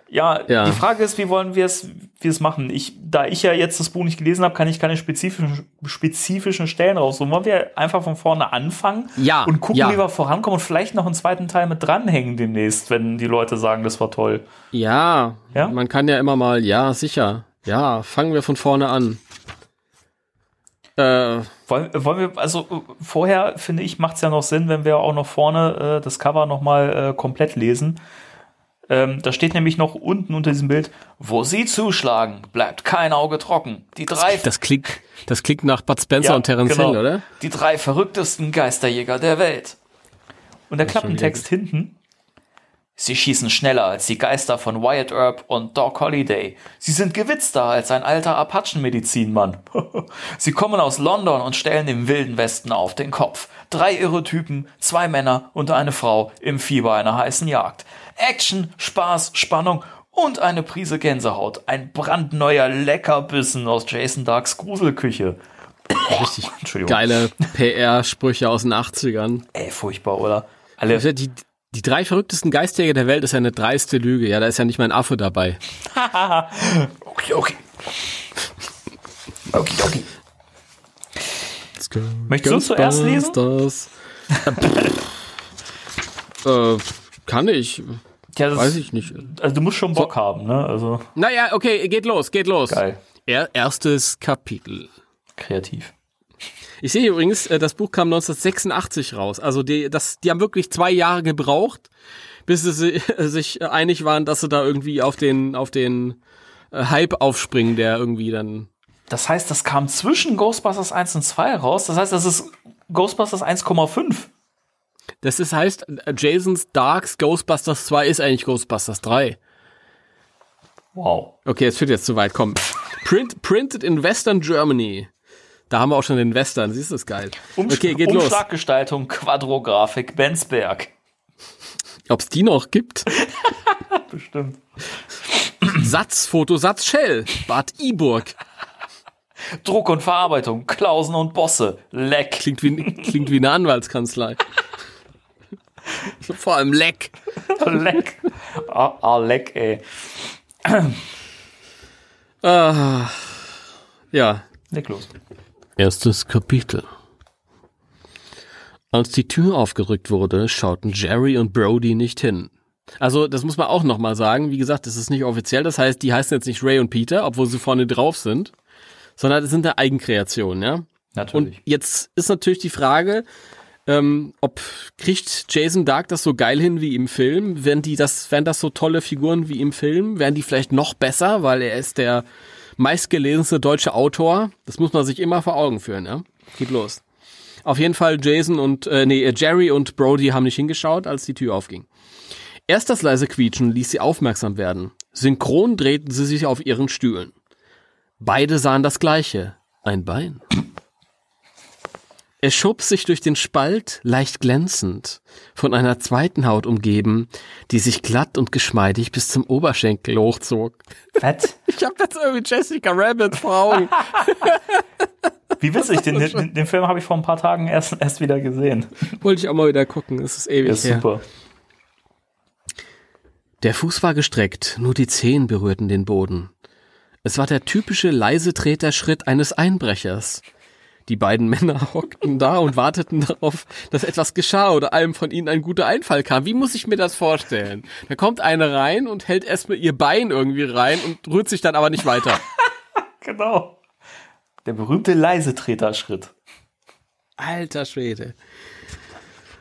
ja, Ja. die Frage ist, wie wollen wir es wir es machen? Ich, da ich ja jetzt das Buch nicht gelesen habe, kann ich keine spezifischen, spezifischen Stellen raussuchen. Wollen wir einfach von vorne anfangen Ja, und gucken, ja. wie wir vorankommen und vielleicht noch einen zweiten Teil mit dranhängen demnächst, wenn die Leute sagen, das war toll. Ja, Ja? man kann ja immer mal, ja, sicher. Ja, fangen wir von vorne an. Äh, Wollen, wollen wir, also äh, vorher finde ich, macht es ja noch Sinn, wenn wir auch noch vorne äh, das Cover nochmal äh, komplett lesen. Ähm, da steht nämlich noch unten unter diesem Bild, wo sie zuschlagen, bleibt kein Auge trocken. Die drei, das klingt, das klingt nach Bud Spencer Ja, und Terence genau. Hill, oder? die drei verrücktesten Geisterjäger der Welt. Und der Klappentext hinten, Sie schießen schneller als die Geister von Wyatt Earp und Doc Holliday. Sie sind gewitzter als ein alter Apachenmedizinmann. [laughs] Sie kommen aus London und stellen dem wilden Westen auf den Kopf. Drei irre Typen, zwei Männer und eine Frau im Fieber einer heißen Jagd. Action, Spaß, Spannung und eine Prise Gänsehaut. Ein brandneuer Leckerbissen aus Jason Darks Gruselküche. Richtig geile PR-Sprüche aus den 80ern. Ey, furchtbar, oder? Alle, Die, die drei verrücktesten Geistjäger der Welt ist ja eine dreiste Lüge. Ja, da ist ja nicht mal ein Affe dabei. [laughs] okay, okay. Okay, okay. Möchtest du zuerst lesen? Ghostbusters. äh, kann ich. Ja, das Weiß ich nicht. Also du musst schon Bock haben, ne? Also Naja, okay, geht los, geht los. geil. Er, erstes Kapitel. Kreativ. Ich sehe übrigens, äh, das Buch kam 1986 raus. Also die, das, die haben wirklich zwei Jahre gebraucht, bis sie si- [laughs] sich einig waren, dass sie da irgendwie auf den, auf den äh, Hype aufspringen, der irgendwie dann. Das heißt, das kam zwischen Ghostbusters 1 und 2 raus. Das heißt, das ist Ghostbusters 1,5. Das ist, heißt, Jason's Darks Ghostbusters 2 ist eigentlich Ghostbusters 3. Wow. Okay, es führt jetzt zu weit. Komm. Print, printed in Western Germany. Da haben wir auch schon den Western. Siehst du, ist geil. Um Okay, geht los. Umschlaggestaltung, Quadrografik, Bensberg. Ob es die noch gibt? [laughs] Bestimmt. Satz, Fotosatz, Shell. Bad Iburg. Druck und Verarbeitung, Klausen und Bosse, Leck. Klingt wie, klingt wie eine Anwaltskanzlei. [laughs] Vor allem Leck. Leck. Ah, ah, Leck, ey. Ah, ja. Leg los. Erstes Kapitel. Als die Tür aufgerückt wurde, schauten Jerry und Brody nicht hin. Also, das muss man auch nochmal sagen. Wie gesagt, das ist nicht offiziell. Das heißt, die heißen jetzt nicht Ray und Peter, obwohl sie vorne drauf sind, sondern das sind eine Eigenkreation, ja? Natürlich. Und jetzt ist natürlich die Frage, ähm, ob kriegt Jason Dark das so geil hin wie im Film? Werden die das, wären das so tolle Figuren wie im Film? Wären die vielleicht noch besser, weil er ist der meistgelesenste deutsche Autor? Das muss man sich immer vor Augen führen, ja? Geht los. Auf jeden Fall Jason und äh, nee, Jerry und Brody haben nicht hingeschaut, als die Tür aufging. Erst das leise Quietschen ließ sie aufmerksam werden. Synchron drehten sie sich auf ihren Stühlen. Beide sahen das Gleiche. Ein Bein. Er schob sich durch den Spalt, leicht glänzend, von einer zweiten Haut umgeben, die sich glatt und geschmeidig bis zum Oberschenkel hochzog. Fett. [laughs] Ich hab jetzt irgendwie Jessica Rabbit vor Augen. [laughs] Wie witzig, den, den, den Film habe ich vor ein paar Tagen erst, erst wieder gesehen. Wollte ich auch mal wieder gucken, das ist ewig Ist her. super. Der Fuß war gestreckt, nur die Zehen berührten den Boden. Es war der typische leise Treterschritt eines Einbrechers. Die beiden [laughs] Männer hockten da und warteten darauf, dass etwas geschah oder einem von ihnen ein guter Einfall kam. Wie muss ich mir das vorstellen? Da kommt eine rein und hält erstmal ihr Bein irgendwie rein und rührt sich dann aber nicht weiter. [laughs] Genau. Der berühmte Leisetreterschritt. Alter Schwede.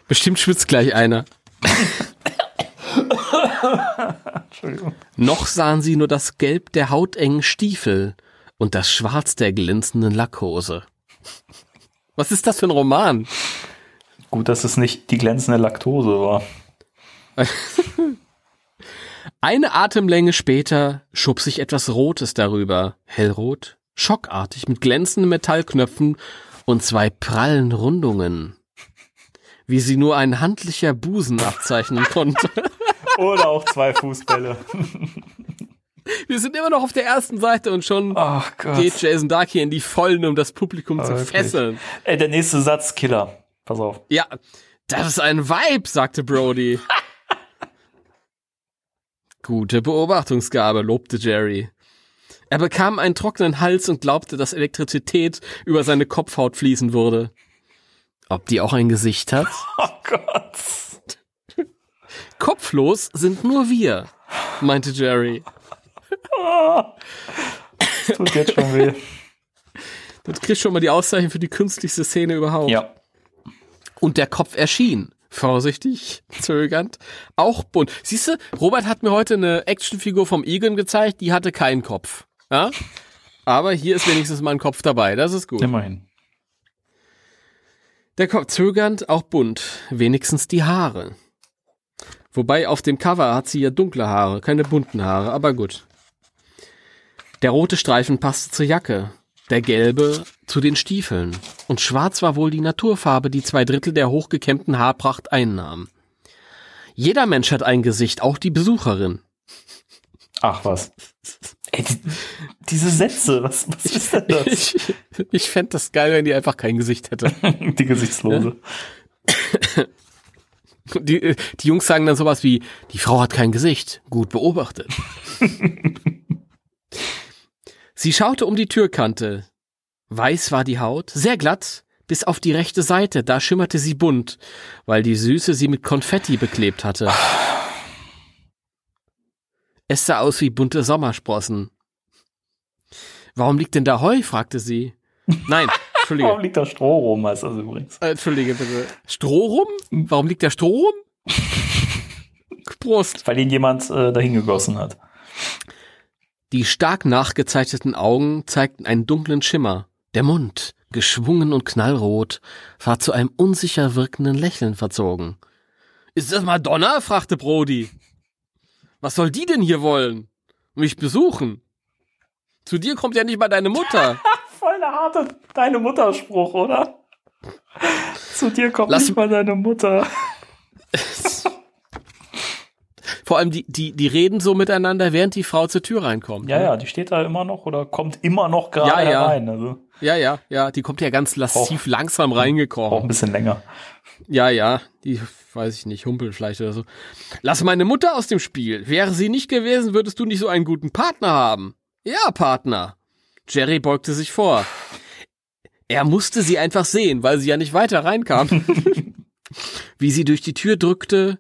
Bestimmt schwitzt gleich einer. Entschuldigung. Noch sahen sie nur das Gelb der hautengen Stiefel und das Schwarz der glänzenden Lackhose. Was ist das für ein Roman? Gut, dass es nicht die glänzende Laktose war. [laughs] Eine Atemlänge später schob sich etwas Rotes darüber, hellrot, schockartig mit glänzenden Metallknöpfen und zwei prallen Rundungen, wie sie nur ein handlicher Busen abzeichnen konnte. [laughs] Oder auch zwei Fußbälle. [laughs] Wir sind immer noch auf der ersten Seite und schon Gott. geht Jason Dark hier in die Vollen, um das Publikum zu Wirklich. fesseln. Ey, der nächste Satz, Killer. Pass auf. Ja, das ist ein Vibe, sagte Brody. [laughs] Gute Beobachtungsgabe, lobte Jerry. Er bekam einen trockenen Hals und glaubte, dass Elektrizität über seine Kopfhaut fließen würde. Ob die auch ein Gesicht hat? [laughs] Oh Gott. Kopflos sind nur wir, meinte Jerry. Das [laughs] tut jetzt schon weh. Du kriegst schon mal die Auszeichnung für die künstlichste Szene überhaupt. Ja. Und der Kopf erschien. Vorsichtig, zögernd, auch bunt. Siehst du, Robert hat mir heute eine Actionfigur vom Egon gezeigt, die hatte keinen Kopf. Ja? Aber hier ist wenigstens mal ein Kopf dabei, das ist gut. Immerhin. Der Kopf zögernd, auch bunt, wenigstens die Haare. Wobei auf dem Cover hat sie ja dunkle Haare, keine bunten Haare, aber gut. Der rote Streifen passte zur Jacke, der gelbe zu den Stiefeln. Und schwarz war wohl die Naturfarbe, die zwei Drittel der hochgekämmten Haarpracht einnahm. Jeder Mensch hat ein Gesicht, auch die Besucherin. Ach was. Ey, die, diese Sätze, was, was ist denn das? Ich, ich fände das geil, wenn die einfach kein Gesicht hätte. [laughs] die Gesichtslose. Die, die Jungs sagen dann sowas wie, die Frau hat kein Gesicht. Gut beobachtet. [laughs] Sie schaute um die Türkante. Weiß war die Haut, sehr glatt, bis auf die rechte Seite, da schimmerte sie bunt, weil die Süße sie mit Konfetti beklebt hatte. Es sah aus wie bunte Sommersprossen. Warum liegt denn da Heu? fragte sie. Nein, [laughs] Entschuldige. Warum liegt da Stroh rum, heißt das übrigens. Äh, Entschuldige bitte. Stroh rum? Warum liegt der Stroh rum? [laughs] Prost. Weil ihn jemand äh, dahin gegossen hat. Die stark nachgezeichneten Augen zeigten einen dunklen Schimmer. Der Mund, geschwungen und knallrot, war zu einem unsicher wirkenden Lächeln verzogen. Ist das Madonna? fragte Brody. Was soll die denn hier wollen? Mich besuchen? Zu dir kommt ja nicht mal deine Mutter. [laughs] Voll der harte deine Mutterspruch, oder? Zu dir kommt Lass- nicht mal deine Mutter. [laughs] Vor allem die, die, die reden so miteinander, während die Frau zur Tür reinkommt. Ja, ja, die steht da immer noch oder kommt immer noch gerade Ja, ja. herein. Also Ja, ja, ja, die kommt ja ganz lasziv langsam braucht reingekrochen. ein bisschen länger. Ja, ja, die weiß ich nicht, humpelt vielleicht oder so. Lass meine Mutter aus dem Spiel. Wäre sie nicht gewesen, würdest du nicht so einen guten Partner haben. Ja, Partner. Jerry beugte sich vor. Er musste sie einfach sehen, weil sie ja nicht weiter reinkam. [laughs] Wie sie durch die Tür drückte.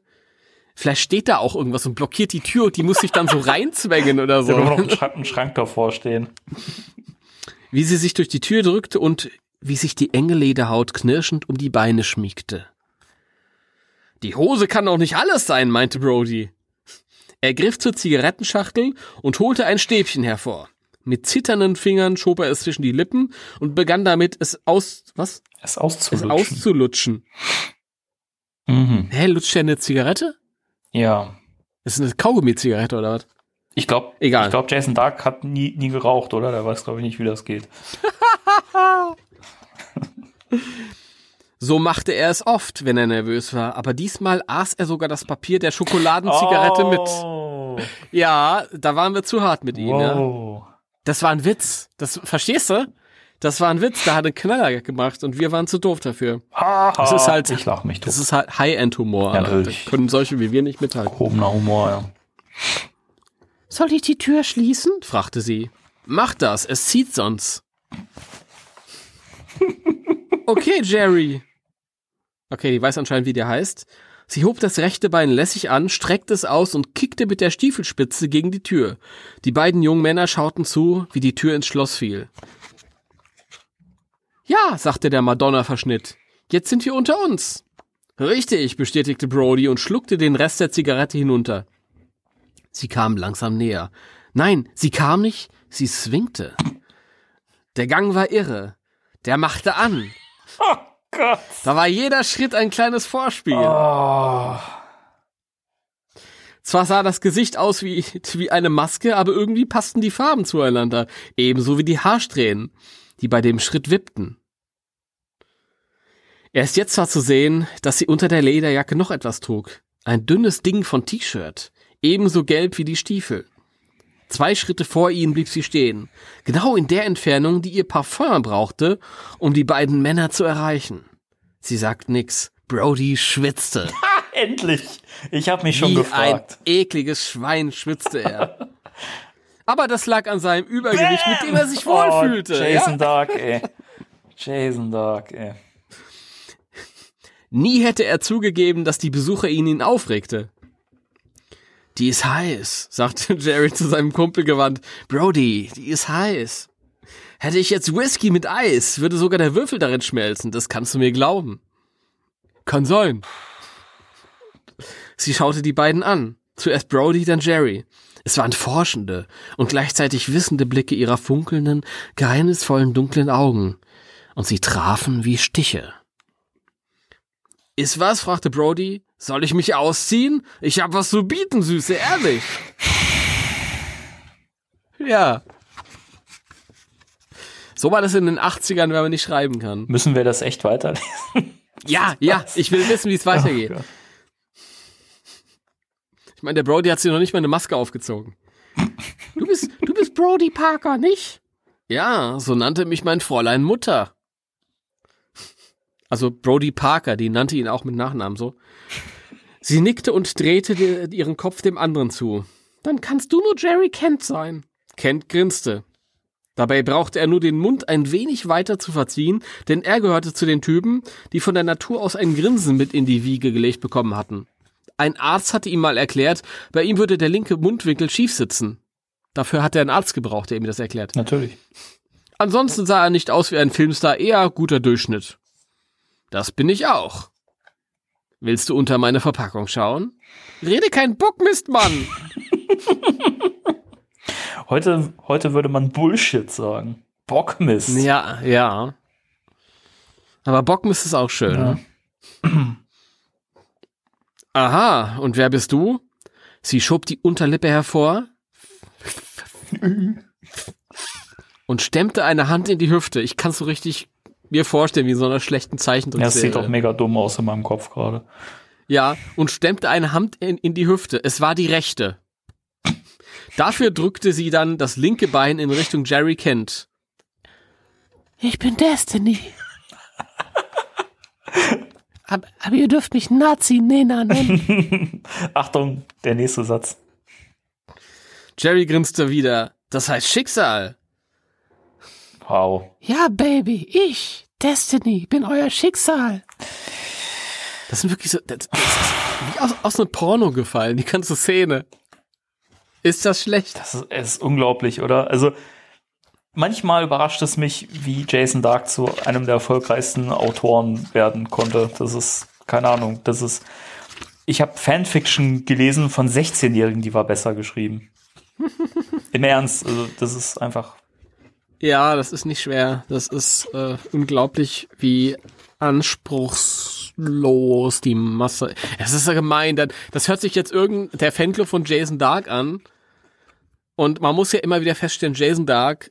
Vielleicht steht da auch irgendwas und blockiert die Tür und die muss sich dann so [laughs] reinzwängen oder Da immer noch so. ein Schrank, davor stehen. Wie sie sich durch die Tür drückte und wie sich die enge Lederhaut knirschend um die Beine schmiegte. Die Hose kann doch nicht alles sein, meinte Brody. Er griff zur Zigarettenschachtel und holte ein Stäbchen hervor. Mit zitternden Fingern schob er es zwischen die Lippen und begann damit, es aus, was? Es Es auszulutschen. auszulutschen. mhm. Hä, lutscht er eine Zigarette? Ja. Das ist eine Kaugummi-Zigarette oder was? Ich glaube, Egal. ich glaube, Jason Dark hat nie, nie geraucht, oder? Der weiß, glaube ich, nicht, wie das geht. [laughs] So machte er es oft, wenn er nervös war, aber diesmal aß er sogar das Papier der Schokoladenzigarette mit. oh. Ja, da waren wir zu hart mit ihm, ja. Wow. Das war ein Witz. Das verstehst du? Das war ein Witz, da hat ein Knaller gemacht und wir waren zu doof dafür. Haha. Das ist halt- Ich lach mich Das tot. ist halt High-End-Humor. Ja. Da können solche wie wir nicht mithalten. Gehobener Humor, ja. Soll ich die Tür schließen? fragte sie. Mach das, es zieht sonst. [laughs] okay, Jerry. Okay, die weiß anscheinend, wie der heißt. Sie hob das rechte Bein lässig an, streckte es aus und kickte mit der Stiefelspitze gegen die Tür. Die beiden jungen Männer schauten zu, wie die Tür ins Schloss fiel. Ja, sagte der Madonna-Verschnitt. Jetzt sind wir unter uns. Richtig, bestätigte Brody und schluckte den Rest der Zigarette hinunter. Sie kam langsam näher. Nein, sie kam nicht, sie swingte. Der Gang war irre. Der machte an. Oh Gott. Da war jeder Schritt ein kleines Vorspiel. Oh. Zwar sah das Gesicht aus wie, wie eine Maske, aber irgendwie passten die Farben zueinander. Ebenso wie die Haarsträhnen, die bei dem Schritt wippten. Erst jetzt war zu sehen, dass sie unter der Lederjacke noch etwas trug. Ein dünnes Ding von T-Shirt. Ebenso gelb wie die Stiefel. Zwei Schritte vor ihnen blieb sie stehen. Genau in der Entfernung, die ihr Parfum brauchte, um die beiden Männer zu erreichen. Sie sagt nix. Brody schwitzte. [laughs] Endlich. Ich habe mich schon Wie gefragt. ein ekliges Schwein schwitzte er. [laughs] Aber das lag an seinem Übergewicht, mit dem er sich wohlfühlte. Oh, Jason ja? Dark, ey. Jason Dark, ey. Nie hätte er zugegeben, dass die Besucher ihn, ihn aufregte. Die ist heiß, sagte [laughs] Jerry zu seinem Kumpel gewandt. Brody, die ist heiß. Hätte ich jetzt Whisky mit Eis, würde sogar der Würfel darin schmelzen, das kannst du mir glauben. Kann sein. Sie schaute die beiden an. Zuerst Brody, dann Jerry. Es waren forschende und gleichzeitig wissende Blicke ihrer funkelnden, geheimnisvollen dunklen Augen. Und sie trafen wie Stiche. Ist was? fragte Brody. Soll ich mich ausziehen? Ich hab was zu bieten, Süße, ehrlich. Ja. So war das in den 80ern, wenn man nicht schreiben kann. Müssen wir das echt weiterlesen? Ja, ja, ich will wissen, wie es [laughs] weitergeht. Oh Gott. Ich meine, der Brody hat sich noch nicht mal eine Maske aufgezogen. Du bist, du bist Brody Parker, nicht? Ja, so nannte mich mein Fräulein Mutter. Also Brody Parker, die nannte ihn auch mit Nachnamen so. Sie nickte und drehte ihren Kopf dem anderen zu. Dann kannst du nur Jerry Kent sein. Kent grinste. Dabei brauchte er nur den Mund ein wenig weiter zu verziehen, denn er gehörte zu den Typen, die von der Natur aus ein Grinsen mit in die Wiege gelegt bekommen hatten. Ein Arzt hatte ihm mal erklärt, bei ihm würde der linke Mundwinkel schief sitzen. Dafür hat er einen Arzt gebraucht, der ihm das erklärt. Natürlich. Ansonsten sah er nicht aus wie ein Filmstar, eher guter Durchschnitt. Das bin ich auch. Willst du unter meine Verpackung schauen? Rede kein Bockmist, Mann! [laughs] Heute, heute würde man Bullshit sagen. Bockmist. Ja, ja. Aber Bockmist ist auch schön. Ja. Ne? [clears throat] Aha, und wer bist du? Sie schob die Unterlippe hervor und stemmte eine Hand in die Hüfte. Ich kann so richtig mir vorstellen, wie in so einer schlechten Ja, Zeichentrickserie. das sieht doch mega dumm aus in meinem Kopf gerade. Ja, und stemmte eine Hand in, in die Hüfte. Es war die rechte. Dafür drückte sie dann das linke Bein in Richtung Jerry Kent. Ich bin Destiny. [laughs] aber, aber ihr dürft mich Nazi-Nena nennen. [laughs] Achtung, der nächste Satz. Jerry grinste wieder. Das heißt Schicksal. Wow. Ja, Baby, ich, Destiny, bin euer Schicksal. Das sind wirklich so, das, das ist wie aus, aus einem Porno gefallen, die ganze Szene. Ist das schlecht? Das ist, es ist unglaublich, oder? Also, manchmal überrascht es mich, wie Jason Dark zu einem der erfolgreichsten Autoren werden konnte. Das ist, keine Ahnung, das ist. Ich habe Fanfiction gelesen von 16-Jährigen, die war besser geschrieben. [laughs] Im Ernst, also das ist einfach. Ja, das ist nicht schwer. Das ist äh, unglaublich, wie anspruchslos die Masse. Es ist ja gemein. dann- Das hört sich jetzt irgend der Fanclub von Jason Dark an. Und man muss ja immer wieder feststellen, Jason Dark,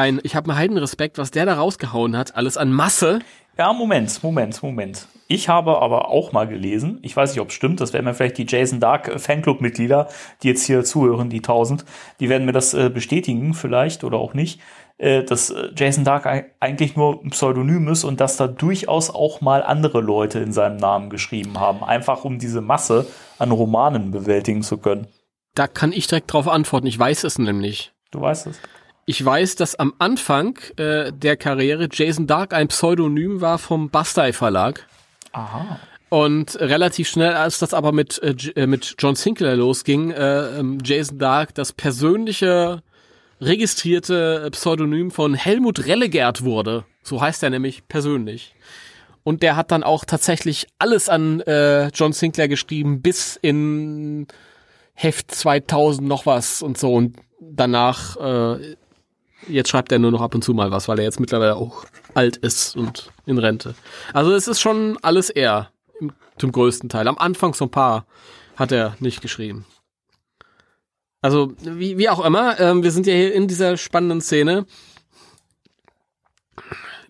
ein, ich habe einen Heidenrespekt, was der da rausgehauen hat, alles an Masse. Ja, Moment, Moment, Moment. Ich habe aber auch mal gelesen, ich weiß nicht, ob es stimmt, das werden mir vielleicht die Jason Dark Fanclub-Mitglieder, die jetzt hier zuhören, die 1000, die werden mir das äh, bestätigen, vielleicht oder auch nicht, äh, dass äh, Jason Dark ei- eigentlich nur ein Pseudonym ist und dass da durchaus auch mal andere Leute in seinem Namen geschrieben haben, einfach um diese Masse an Romanen bewältigen zu können. Da kann ich direkt drauf antworten. Ich weiß es nämlich. Du weißt es. Ich weiß, dass am Anfang äh, der Karriere Jason Dark ein Pseudonym war vom Bastei Verlag. Aha. Und relativ schnell, als das aber mit, äh, äh, mit John Sinclair losging, äh, ähm, Jason Dark das persönliche registrierte Pseudonym von Helmut Rellegert wurde. So heißt er nämlich persönlich. Und der hat dann auch tatsächlich alles an äh, John Sinclair geschrieben, bis in Heft 2000 noch was und so. Und danach, äh, jetzt schreibt er nur noch ab und zu mal was, weil er jetzt mittlerweile auch alt ist und in Rente. Also es ist schon alles er, zum größten Teil. Am Anfang so ein paar hat er nicht geschrieben. Also, wie, wie auch immer, ähm, wir sind ja hier in dieser spannenden Szene.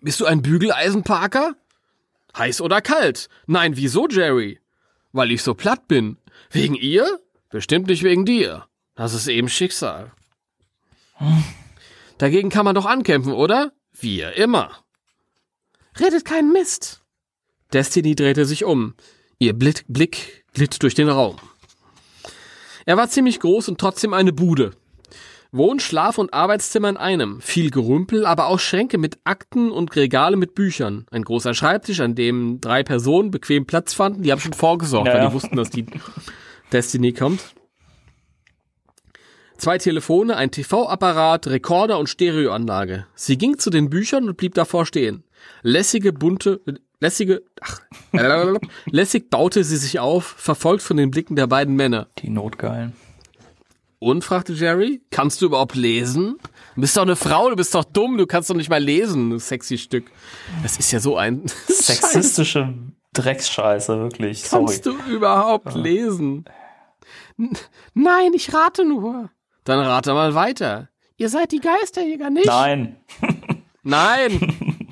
Bist du ein Bügeleisenparker? Heiß oder kalt? Nein, wieso, Jerry? Weil ich so platt bin. Wegen ihr? Bestimmt nicht wegen dir. Das ist eben Schicksal. Dagegen kann man doch ankämpfen, oder? Wir immer. Redet keinen Mist. Destiny drehte sich um. Ihr Blick, Blick glitt durch den Raum. Er war ziemlich groß und trotzdem eine Bude. Wohn-, Schlaf- und Arbeitszimmer in einem. Viel Gerümpel, aber auch Schränke mit Akten und Regale mit Büchern. Ein großer Schreibtisch, an dem drei Personen bequem Platz fanden. Die haben schon vorgesorgt, Ja, weil ja. die wussten, dass die Destiny kommt. Zwei Telefone, ein TV-Apparat, Rekorder und Stereoanlage. Sie ging zu den Büchern und blieb davor stehen. Lässige, bunte, lässige, ach, [laughs] lässig baute sie sich auf, verfolgt von den Blicken der beiden Männer. Die Notgeilen. Und, fragte Jerry, kannst du überhaupt lesen? Du bist doch eine Frau, du bist doch dumm, du kannst doch nicht mal lesen, du sexy Stück. Das ist ja so ein [laughs] Sexistische Drecksscheiße, wirklich. Sorry. Kannst du überhaupt lesen? N Nein, ich rate nur. Dann rate mal weiter. Ihr seid die Geisterjäger, nicht? Nein. [laughs] Nein.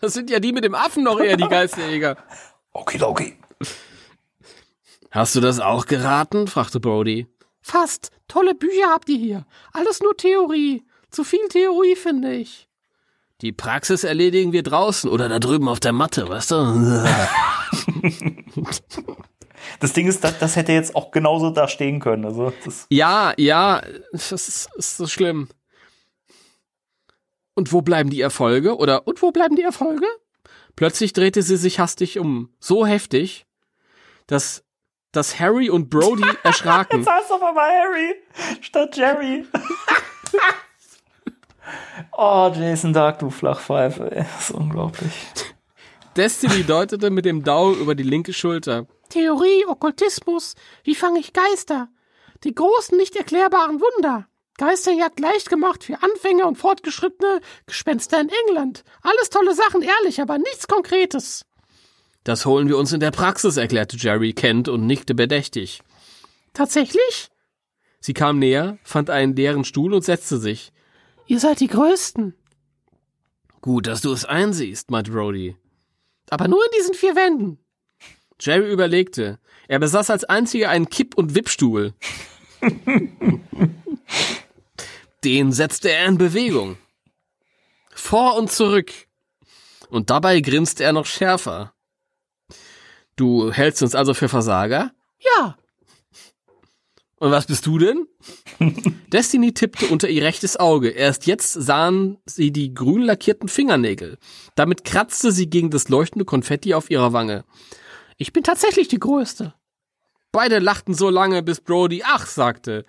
Das sind ja die mit dem Affen noch eher die Geisterjäger. Okidoki. Hast du das auch geraten? fragte Brody. Fast. Tolle Bücher habt ihr hier. Alles nur Theorie. Zu viel Theorie, finde ich. Die Praxis erledigen wir draußen oder da drüben auf der Matte, weißt du? [laughs] [laughs] Das Ding ist, das, das hätte jetzt auch genauso da stehen können. Also, Ja, ja, das ist, ist so schlimm. Und wo bleiben die Erfolge? Oder, und wo bleiben die Erfolge? Plötzlich drehte sie sich hastig um. So heftig, dass, dass Harry und Brody [laughs] erschraken. Jetzt heißt auf einmal Harry statt Jerry. [laughs] oh, Jason Dark, du Flachpfeife, ey. Das ist unglaublich. Destiny deutete mit dem Daumen über die linke Schulter. Theorie, Okkultismus, wie fange ich Geister? Die großen, nicht erklärbaren Wunder. Geisterjagd leicht gemacht für Anfänger und fortgeschrittene Gespenster in England. Alles tolle Sachen, ehrlich, aber nichts Konkretes. Das holen wir uns in der Praxis, erklärte Jerry Kent und nickte bedächtig. Tatsächlich? Sie kam näher, fand einen leeren Stuhl und setzte sich. Ihr seid die Größten. Gut, dass du es einsiehst, meint Brody. Aber nur in diesen vier Wänden. Jerry überlegte. Er besaß als einziger einen Kipp- und Wippstuhl. [laughs] Den setzte er in Bewegung. Vor und zurück. Und dabei grinste er noch schärfer. Du hältst uns also für Versager? Ja. Und was bist du denn? [laughs] Destiny tippte unter ihr rechtes Auge. Erst jetzt sahen sie die grün lackierten Fingernägel. Damit kratzte sie gegen das leuchtende Konfetti auf ihrer Wange. Ich bin tatsächlich die Größte. Beide lachten so lange, bis Brody ach sagte.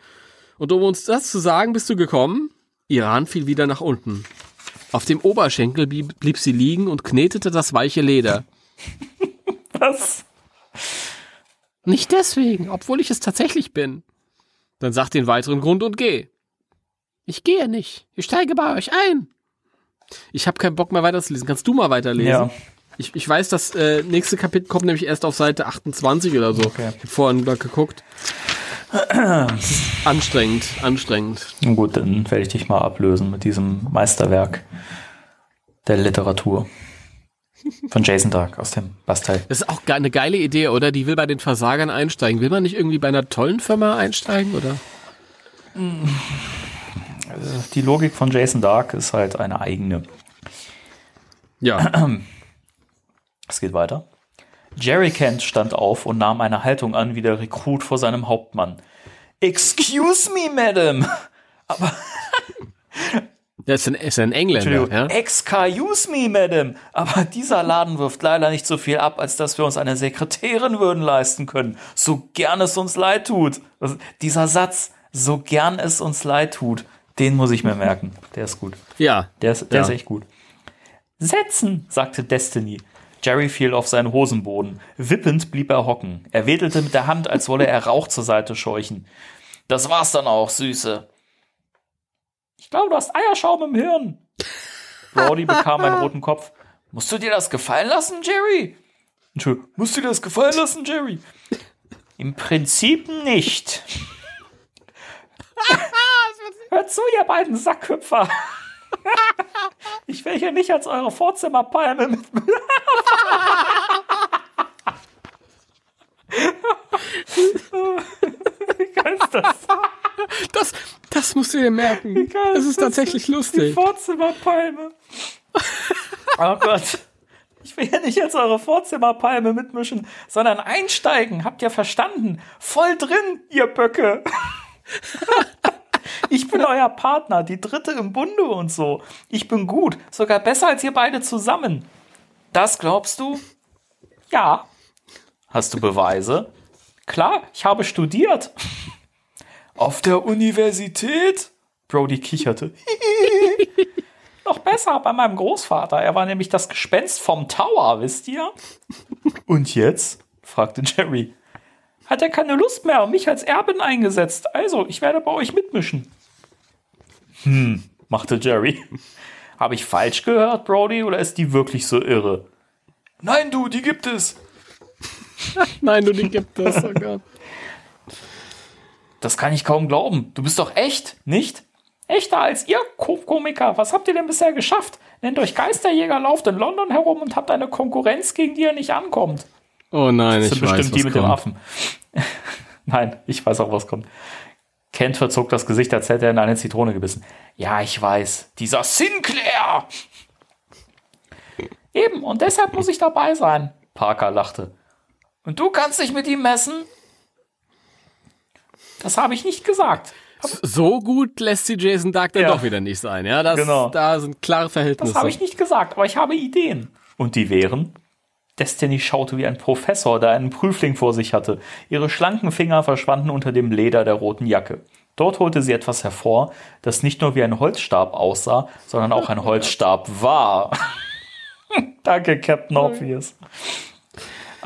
Und um uns das zu sagen, bist du gekommen? Ihre Hand fiel wieder nach unten. Auf dem Oberschenkel blieb, blieb sie liegen und knetete das weiche Leder. [laughs] Was? Nicht deswegen, obwohl ich es tatsächlich bin. Dann sag den weiteren Grund und geh. Ich gehe nicht. Ich steige bei euch ein. Ich habe keinen Bock mehr weiterzulesen. Kannst du mal weiterlesen? Ja. Ich, ich weiß, das äh, nächste Kapitel kommt nämlich erst auf Seite 28 oder so. Okay. Ich habe vorhin mal geguckt. [clears throat] anstrengend, anstrengend. Gut, dann werde ich dich mal ablösen mit diesem Meisterwerk der Literatur. Von Jason Dark aus dem Bastei. Das ist auch eine geile Idee, oder? Die will bei den Versagern einsteigen. Will man nicht irgendwie bei einer tollen Firma einsteigen, oder? Die Logik von Jason Dark ist halt eine eigene. Ja. [clears throat] Es geht weiter. Jerry Kent stand auf und nahm eine Haltung an wie der Rekrut vor seinem Hauptmann. Excuse me, Madam. [laughs] Der [laughs] ist ein, ist ein Engländer, ja? Excuse me, Madam. Aber dieser Laden wirft leider nicht so viel ab, als dass wir uns eine Sekretärin würden leisten können. So gern es uns leid tut. Also, dieser Satz, so gern es uns leid tut, den muss ich mir merken. Der ist gut. Ja. Der ist, der Ja. ist echt gut. Setzen, sagte Destiny. Jerry fiel auf seinen Hosenboden. Wippend blieb er hocken. Er wedelte mit der Hand, als wolle er Rauch zur Seite scheuchen. Das war's dann auch, Süße. Ich glaube, du hast Eierschaum im Hirn. Brody bekam einen roten Kopf. Musst du dir das gefallen lassen, Jerry? Entschuldigung, musst du dir das gefallen lassen, Jerry? Im Prinzip nicht. [laughs] Hört zu, ihr beiden Sackhüpfer. Ich will hier nicht als eure Vorzimmerpalme mit. Wie geil ist das? Das, das musst du dir merken. geil Das ist ist tatsächlich Die lustig. Vorzimmerpalme. Oh Gott. Ich will hier nicht als eure Vorzimmerpalme mitmischen, sondern einsteigen. Habt ihr verstanden? Voll drin, ihr Böcke. Ich bin euer Partner, die dritte im Bunde und so. Ich bin gut, sogar besser als ihr beide zusammen. Das glaubst du? Ja. Hast du Beweise? Klar, ich habe studiert. Auf der Universität? Brody kicherte. [laughs] Noch besser bei meinem Großvater. Er war nämlich das Gespenst vom Tower, wisst ihr? Und jetzt? fragte Jerry. Hat er keine Lust mehr und mich als Erbin eingesetzt. Also, ich werde bei euch mitmischen. Hm, machte Jerry. [laughs] Habe ich falsch gehört, Brody, oder ist die wirklich so irre? Nein, du, die gibt es. [laughs] Nein, du die gibt es. Oh Gott. Das kann ich kaum glauben. Du bist doch echt, nicht? Echter als ihr Ko Komiker. Was habt ihr denn bisher geschafft? Nennt euch Geisterjäger, lauft in London herum und habt eine Konkurrenz, gegen die ihr nicht ankommt. Oh nein, Das ich sind weiß, bestimmt die was mit dem kommt. Affen. [laughs] Nein, ich weiß auch, was kommt. Kent verzog das Gesicht, als hätte er in eine Zitrone gebissen. Ja, ich weiß. Dieser Sinclair! Eben, und deshalb muss ich dabei sein. Parker lachte. Und du kannst dich mit ihm messen? Das habe ich nicht gesagt. So gut lässt sie Jason Dark dann Ja. doch wieder nicht sein. Ja, das, Genau. da sind klare Verhältnisse. Das habe ich nicht gesagt, aber ich habe Ideen. Und die wären? Destiny schaute wie ein Professor, der einen Prüfling vor sich hatte. Ihre schlanken Finger verschwanden unter dem Leder der roten Jacke. Dort holte sie etwas hervor, das nicht nur wie ein Holzstab aussah, sondern auch ein Holzstab war. [laughs] Danke, Captain Obvious.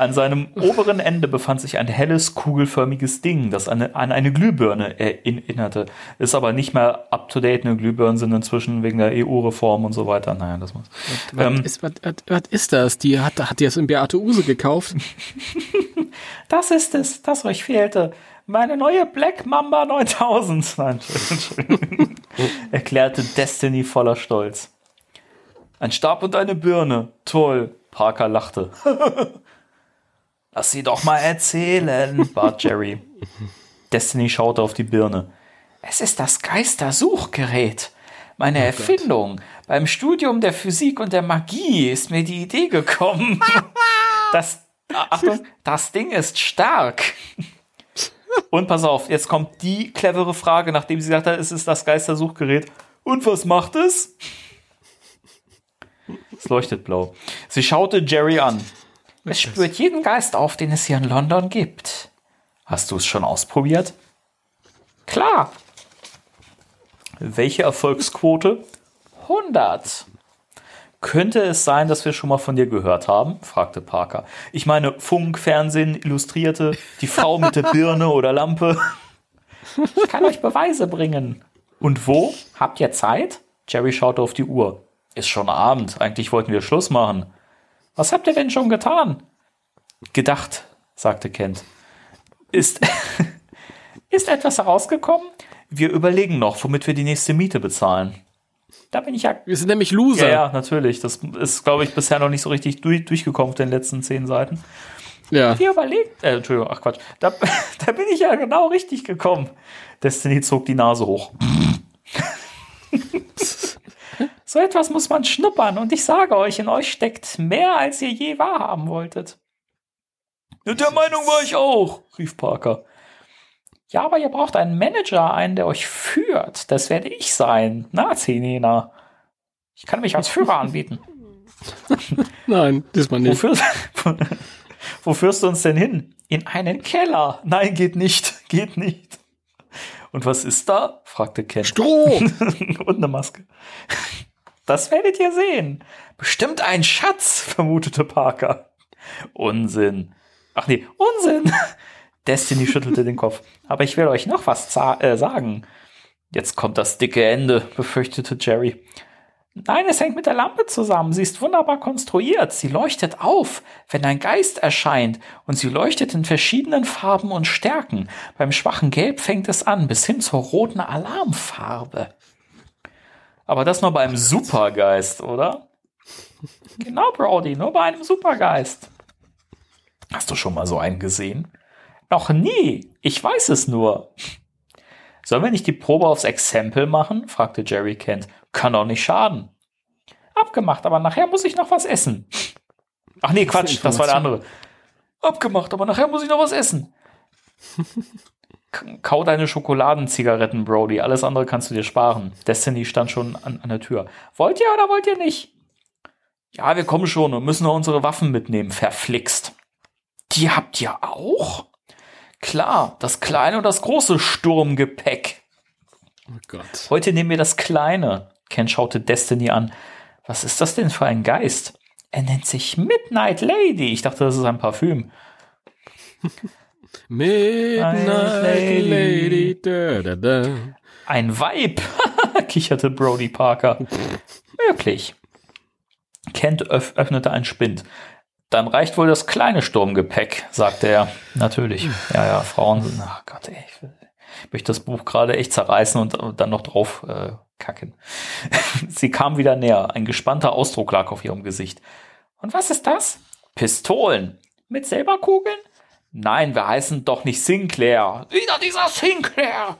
An seinem oberen Ende befand sich ein helles, kugelförmiges Ding, das an eine, an eine Glühbirne erinnerte. Ist aber nicht mehr up to date. Eine Glühbirnen sind inzwischen wegen der EU-Reform und so weiter. Naja, das muss. Was, Ähm, ist, was, was, was ist das? Die hat, hat die das in Beate Use gekauft? [laughs] Das ist es, das euch fehlte. Meine neue Black Mamba 9000. [laughs] Nein, Entschuldigung. Erklärte Destiny voller Stolz. Ein Stab und eine Birne. Toll. Parker lachte. [laughs] Lass sie doch mal erzählen, [laughs] bat Jerry. Destiny schaute auf die Birne. Es ist das Geistersuchgerät. Meine Erfindung. Beim Studium der Physik und der Magie ist mir die Idee gekommen. [laughs] Das, Achtung, das Ding ist stark. Und pass auf, jetzt kommt die clevere Frage, nachdem sie gesagt hat, es ist das Geistersuchgerät. Und was macht es? Es leuchtet blau. Sie schaute Jerry an. Es spürt jeden Geist auf, den es hier in London gibt. Hast du es schon ausprobiert? Klar. Welche Erfolgsquote? 100. Könnte es sein, dass wir schon mal von dir gehört haben? fragte Parker. Ich meine, Funk, Fernsehen, Illustrierte, die Frau mit der Birne oder Lampe. Ich kann euch Beweise bringen. Und wo? Habt ihr Zeit? Jerry schaute auf die Uhr. Ist schon Abend. Eigentlich wollten wir Schluss machen. Was habt ihr denn schon getan? Gedacht, sagte Kent. Ist, [laughs] ist etwas herausgekommen? Wir überlegen noch, womit wir die nächste Miete bezahlen. Da bin ich ja Wir sind nämlich Loser. ja, ja, natürlich. Das ist, glaube ich, bisher noch nicht so richtig durch, durchgekommen auf den letzten zehn Seiten. Ja. Wir überlegt, äh, Entschuldigung, ach Quatsch. Da, [laughs] da bin ich ja genau richtig gekommen. Destiny zog die Nase hoch. [laughs] so etwas muss man schnuppern und ich sage euch, in euch steckt mehr, als ihr je wahrhaben wolltet. Der Meinung war ich auch, rief Parker. Ja, aber ihr braucht einen Manager, einen, der euch führt. Das werde ich sein. Na, Zenina. Ich kann mich als Führer anbieten. [laughs] Nein, diesmal Wo nicht. führst, wo führst du uns denn hin? In einen Keller. Nein, geht nicht. Geht nicht. Und was ist da? fragte Ken. Stroh! [laughs] Und eine Maske. Das werdet ihr sehen. Bestimmt ein Schatz, vermutete Parker. Unsinn. Ach nee, Unsinn. [laughs] Destiny schüttelte den Kopf. Aber ich will euch noch was äh, sagen. Jetzt kommt das dicke Ende, befürchtete Jerry. Nein, es hängt mit der Lampe zusammen. Sie ist wunderbar konstruiert. Sie leuchtet auf, wenn ein Geist erscheint. Und sie leuchtet in verschiedenen Farben und Stärken. Beim schwachen Gelb fängt es an, bis hin zur roten Alarmfarbe. Aber das nur bei einem Supergeist, oder? Genau, Brody, nur bei einem Supergeist. Hast du schon mal so einen gesehen? Noch nie. Ich weiß es nur. Sollen wir nicht die Probe aufs Exempel machen? fragte Jerry Kent. Kann doch nicht schaden. Abgemacht, aber nachher muss ich noch was essen. Ach nee, Quatsch, das war der andere. Abgemacht, aber nachher muss ich noch was essen. [laughs] Kau deine Schokoladenzigaretten, Brody. Alles andere kannst du dir sparen. Destiny stand schon an, an der Tür. Wollt ihr oder wollt ihr nicht? Ja, wir kommen schon und müssen noch unsere Waffen mitnehmen. Verflixt. Die habt ihr auch? Klar, das kleine und das große Sturmgepäck. Oh Gott. Heute nehmen wir das kleine. Ken schaute Destiny an. Was ist das denn für ein Geist? Er nennt sich Midnight Lady. Ich dachte, das ist ein Parfüm. [laughs] Midnight Lady. Lady. Da, da, da. Ein Weib, [laughs] kicherte Brody Parker. Möglich. Kent öff öffnete ein Spind. Dann reicht wohl das kleine Sturmgepäck, sagte er. Natürlich. Ja, ja, Frauen sind, ach Gott, ey, ich möchte das Buch gerade echt zerreißen und, und dann noch drauf äh, kacken. [laughs] Sie kam wieder näher. Ein gespannter Ausdruck lag auf ihrem Gesicht. Und was ist das? Pistolen. Mit Silberkugeln? Nein, wir heißen doch nicht Sinclair. Wieder dieser Sinclair.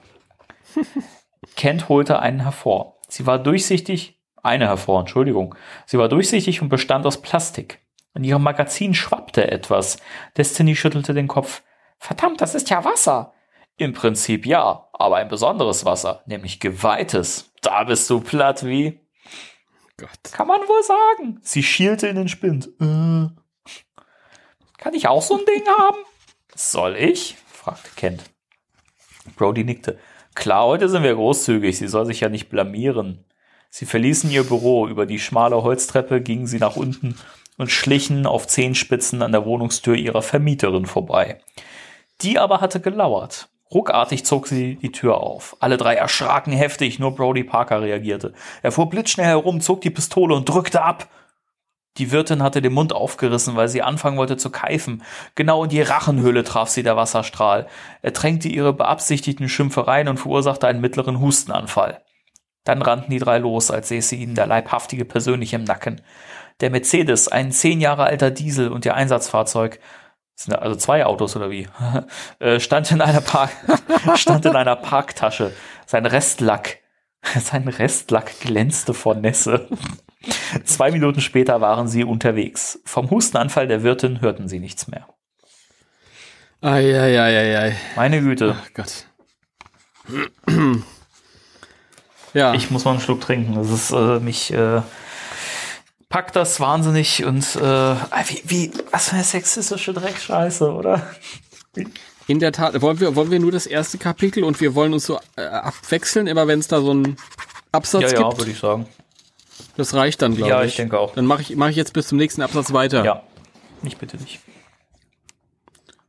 [laughs] Kent holte einen hervor. Sie war durchsichtig, eine hervor, Entschuldigung. Sie war durchsichtig und bestand aus Plastik. In ihrem Magazin schwappte etwas. Destiny schüttelte den Kopf. Verdammt, das ist ja Wasser. Im Prinzip ja, aber ein besonderes Wasser, nämlich geweihtes. Da bist du platt wie. Gott. Kann man wohl sagen. Sie schielte in den Spind. Äh. Kann ich auch so ein Ding haben? Soll ich? fragte Kent. Brody nickte. Klar, heute sind wir großzügig. Sie soll sich ja nicht blamieren. Sie verließen ihr Büro. Über die schmale Holztreppe gingen sie nach unten und schlichen auf Zehenspitzen an der Wohnungstür ihrer Vermieterin vorbei. Die aber hatte gelauert. Ruckartig zog sie die Tür auf. Alle drei erschraken heftig, nur Brody Parker reagierte. Er fuhr blitzschnell herum, zog die Pistole und drückte ab. Die Wirtin hatte den Mund aufgerissen, weil sie anfangen wollte zu keifen. Genau in die Rachenhöhle traf sie der Wasserstrahl. Er tränkte ihre beabsichtigten Schimpfereien und verursachte einen mittleren Hustenanfall. Dann rannten die drei los, als säße ihnen der Leibhaftige persönlich im Nacken. Der Mercedes, ein zehn Jahre alter Diesel und ihr Einsatzfahrzeug, sind also zwei Autos oder wie, [laughs] äh, stand in einer Park, [laughs] stand in einer Parktasche. Sein Restlack, [laughs] sein Restlack glänzte vor Nässe. Zwei Minuten später waren sie unterwegs. Vom Hustenanfall der Wirtin hörten sie nichts mehr. Eieieiei. Meine Güte, Ach Gott. [clears throat] ja. ich muss mal einen Schluck trinken. Das ist äh, mich äh, packt das wahnsinnig und äh, wie, wie was für eine sexistische Dreckscheiße, oder? In der Tat, wollen wir, wollen wir nur das erste Kapitel und wir wollen uns so äh, abwechseln, immer wenn es da so einen Absatz Ja, ja, gibt. würde ich sagen. Das reicht dann, glaube Ja, ich. ich denke auch. Dann mache ich, mach ich jetzt bis zum nächsten Absatz weiter. Ja. Ich bitte nicht.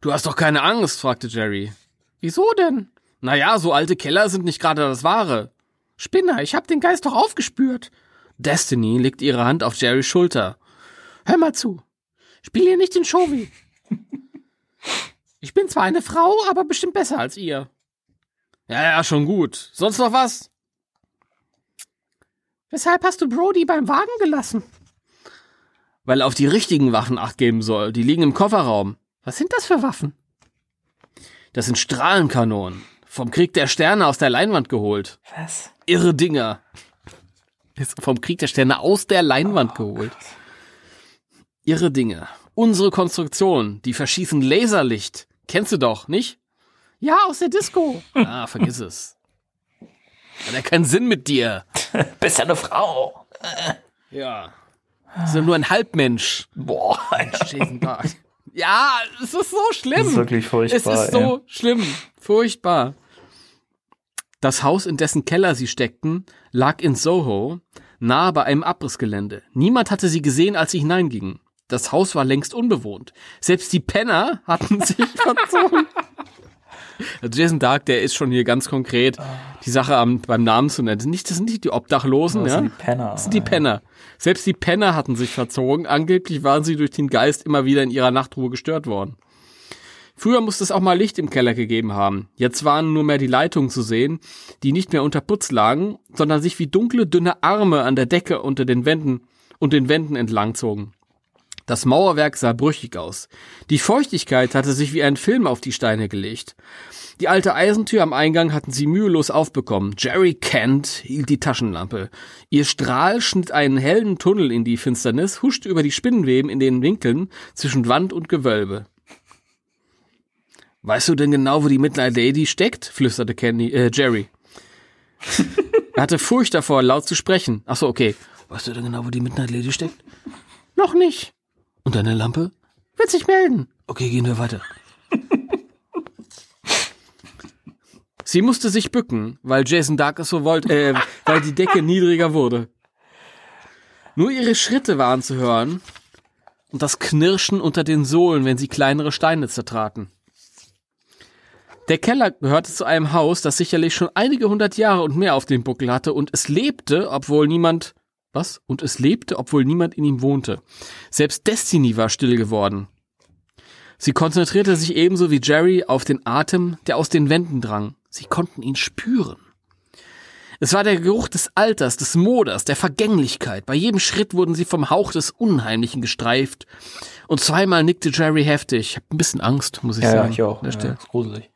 Du hast doch keine Angst, fragte Jerry. Wieso denn? Naja, so alte Keller sind nicht gerade das Wahre. Spinner, ich hab den Geist doch aufgespürt. Destiny legte ihre Hand auf Jerrys Schulter. Hör mal zu. Spiel hier nicht den Showy. Ich bin zwar eine Frau, aber bestimmt besser als ihr. Ja, ja, schon gut. Sonst noch was? Weshalb hast du Brody beim Wagen gelassen? Weil er auf die richtigen Waffen acht geben soll. Die liegen im Kofferraum. Was sind das für Waffen? Das sind Strahlenkanonen. Vom Krieg der Sterne aus der Leinwand geholt. Was? Irre Dinger. Vom Krieg der Sterne aus der Leinwand geholt. Irre Dinge. Unsere Konstruktion, die verschießen Laserlicht. Kennst du doch, nicht? Ja, aus der Disco. [laughs] Ah, vergiss es. Hat ja keinen Sinn mit dir. [laughs] Bist ja eine Frau. Ja. Ist ja nur ein Halbmensch. Boah, Jason Dark. [laughs] Ja, es ist so schlimm. Das ist wirklich furchtbar. Es ist so schlimm. Furchtbar. Das Haus, in dessen Keller sie steckten, lag in Soho, nahe bei einem Abrissgelände. Niemand hatte sie gesehen, als sie hineingingen. Das Haus war längst unbewohnt. Selbst die Penner [laughs] hatten sich verzogen. Also Jason Dark, der ist schon hier ganz konkret, die Sache am, beim Namen zu nennen. Das sind nicht, das sind nicht die Obdachlosen, Das ja? sind die Penner. Das sind die Penner. Selbst die Penner hatten sich verzogen. Angeblich waren sie durch den Geist immer wieder in ihrer Nachtruhe gestört worden. Früher musste es auch mal Licht im Keller gegeben haben. Jetzt waren nur mehr die Leitungen zu sehen, die nicht mehr unter Putz lagen, sondern sich wie dunkle, dünne Arme an der Decke unter den Wänden und den Wänden entlang zogen. Das Mauerwerk sah brüchig aus. Die Feuchtigkeit hatte sich wie ein Film auf die Steine gelegt. Die alte Eisentür am Eingang hatten sie mühelos aufbekommen. Jerry Kent hielt die Taschenlampe. Ihr Strahl schnitt einen hellen Tunnel in die Finsternis, huschte über die Spinnenweben in den Winkeln zwischen Wand und Gewölbe. Weißt du denn genau, wo die Midnight Lady steckt? flüsterte Kenny, äh, Jerry. [laughs] er hatte Furcht davor, laut zu sprechen. Ach so, okay. Weißt du denn genau, wo die Midnight Lady steckt? Noch nicht. Und deine Lampe? Wird sich melden. Okay, gehen wir weiter. [laughs] Sie musste sich bücken, weil Jason Dark es so wollte, äh, weil die Decke [laughs] niedriger wurde. Nur ihre Schritte waren zu hören und das Knirschen unter den Sohlen, wenn sie kleinere Steine zertraten. Der Keller gehörte zu einem Haus, das sicherlich schon einige hundert Jahre und mehr auf dem Buckel hatte und es lebte, obwohl niemand Was? Und es lebte, obwohl niemand in ihm wohnte. Selbst Destiny war still geworden. Sie konzentrierte sich ebenso wie Jerry auf den Atem, der aus den Wänden drang. Sie konnten ihn spüren. Es war der Geruch des Alters, des Moders, der Vergänglichkeit. Bei jedem Schritt wurden sie vom Hauch des Unheimlichen gestreift. Und zweimal nickte Jerry heftig. Ich habe ein bisschen Angst, muss ich Ja, sagen. ja, ich auch. Ja, ist gruselig.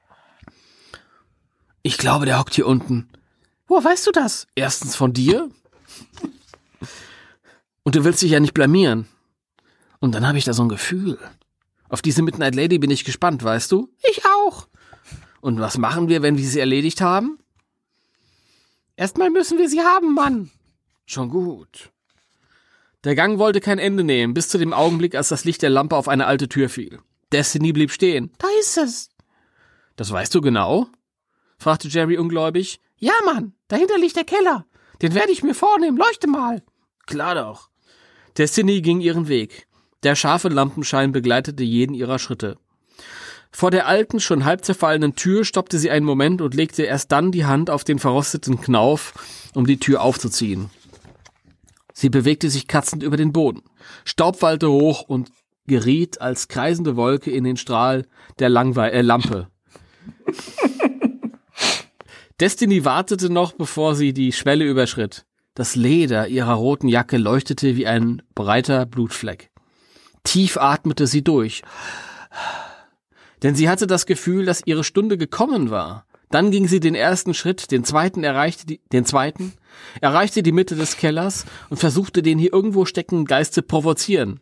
Ich glaube, der hockt hier unten. Woher weißt du das? Erstens von dir. Und du willst dich ja nicht blamieren. Und dann habe ich da so ein Gefühl. Auf diese Midnight Lady bin ich gespannt, weißt du? Ich auch. Und was machen wir, wenn wir sie erledigt haben? Erstmal müssen wir sie haben, Mann. Schon gut. Der Gang wollte kein Ende nehmen, bis zu dem Augenblick, als das Licht der Lampe auf eine alte Tür fiel. Destiny blieb stehen. Da ist es. Das weißt du genau? Fragte Jerry ungläubig. Ja, Mann, dahinter liegt der Keller. Den werde ich mir vornehmen. Leuchte mal. Klar doch. Destiny ging ihren Weg. Der scharfe Lampenschein begleitete jeden ihrer Schritte. Vor der alten, schon halb zerfallenen Tür stoppte sie einen Moment und legte erst dann die Hand auf den verrosteten Knauf, um die Tür aufzuziehen. Sie bewegte sich katzend über den Boden. Staub wallte hoch und geriet als kreisende Wolke in den Strahl der Langwe äh, Lampe. [laughs] Destiny wartete noch, bevor sie die Schwelle überschritt. Das Leder ihrer roten Jacke leuchtete wie ein breiter Blutfleck. Tief atmete sie durch. Denn sie hatte das Gefühl, dass ihre Stunde gekommen war. Dann ging sie den ersten Schritt, den zweiten erreichte die, den zweiten, erreichte die Mitte des Kellers und versuchte den hier irgendwo steckenden Geist zu provozieren.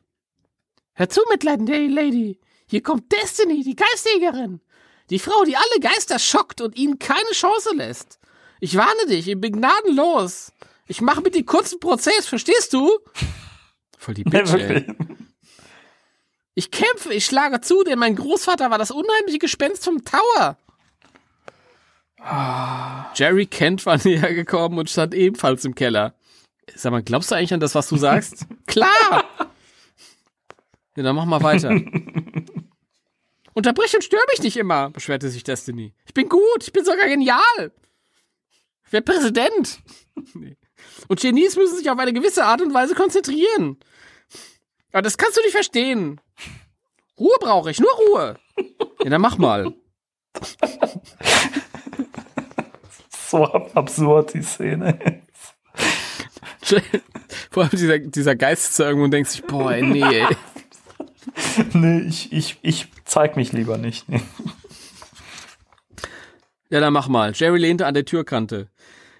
Hör zu, Mitleid, Lady. Hier kommt Destiny, die Geistjägerin. Die Frau, die alle Geister schockt und ihnen keine Chance lässt. Ich warne dich, ich bin gnadenlos. Ich mache mit dir kurzen Prozess, verstehst du? Voll die [laughs] Bitch, ey. Ich kämpfe, ich schlage zu, denn mein Großvater war das unheimliche Gespenst vom Tower. Jerry Kent war [laughs] näher gekommen und stand ebenfalls im Keller. Sag mal, glaubst du eigentlich an das, was du sagst? [laughs] Klar! Ja, dann mach mal weiter. Unterbrich und stör mich nicht immer, beschwerte sich Destiny. Ich bin gut, ich bin sogar genial. Ich werde Präsident. [laughs] Nee. Und Genies müssen sich auf eine gewisse Art und Weise konzentrieren. Aber das kannst du nicht verstehen. Ruhe brauche ich, nur Ruhe. Ja, dann mach mal. [laughs] So ab absurd, die Szene. [laughs] Vor allem dieser, dieser Geist ist da irgendwo und denkt sich, boah, nee, ey. [laughs] nee, ich, ich, ich zeig mich lieber nicht. Nee. [laughs] Ja, dann mach mal. Jerry lehnte an der Türkante.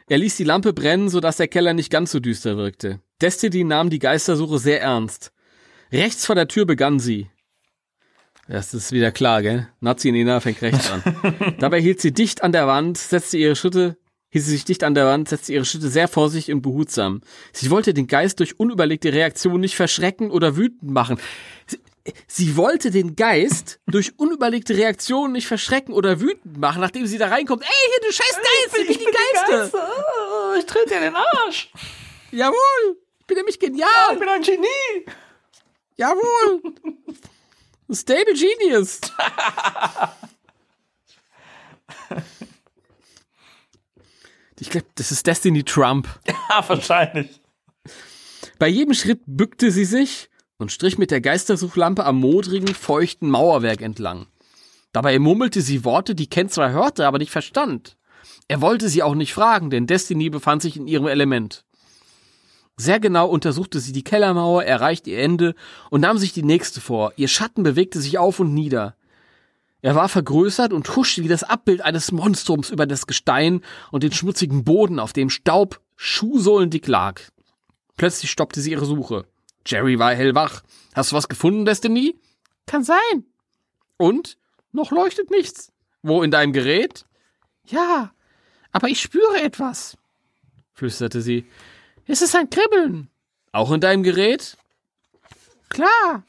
Er ließ die Lampe brennen, sodass der Keller nicht ganz so düster wirkte. Destiny nahm die Geistersuche sehr ernst. Rechts vor der Tür begann sie. Das ist wieder klar, gell? Nazi Nina fängt rechts an. [laughs] Dabei hielt sie dicht an der Wand, setzte ihre Schritte, hielt sie sich dicht an der Wand, setzte ihre Schritte sehr vorsichtig und behutsam. Sie wollte den Geist durch unüberlegte Reaktionen nicht verschrecken oder wütend machen. Sie, sie wollte den Geist durch unüberlegte Reaktionen nicht verschrecken oder wütend machen, nachdem sie da reinkommt. Ey, hier, du scheiß Geist, ich bin die Geister. Oh, ich trete dir den Arsch. Jawohl, ich bin nämlich genial. Ich bin ein Genie. Jawohl. Stable Genius. Ich glaube, das ist Destiny Trump. [laughs] Ja, wahrscheinlich. Bei jedem Schritt bückte sie sich und strich mit der Geistersuchlampe am modrigen, feuchten Mauerwerk entlang. Dabei murmelte sie Worte, die Ken zwar hörte, aber nicht verstand. Er wollte sie auch nicht fragen, denn Destiny befand sich in ihrem Element. Sehr genau untersuchte sie die Kellermauer, erreichte ihr Ende und nahm sich die nächste vor. Ihr Schatten bewegte sich auf und nieder. Er war vergrößert und huschte wie das Abbild eines Monstrums über das Gestein und den schmutzigen Boden, auf dem Staub schuhsohlendick lag. Plötzlich stoppte sie ihre Suche. Jerry war hellwach. Hast du was gefunden, Destiny? Kann sein. Und? Noch leuchtet nichts. Wo in deinem Gerät? Ja, aber ich spüre etwas, flüsterte sie. Es ist ein Kribbeln. Auch in deinem Gerät? Klar.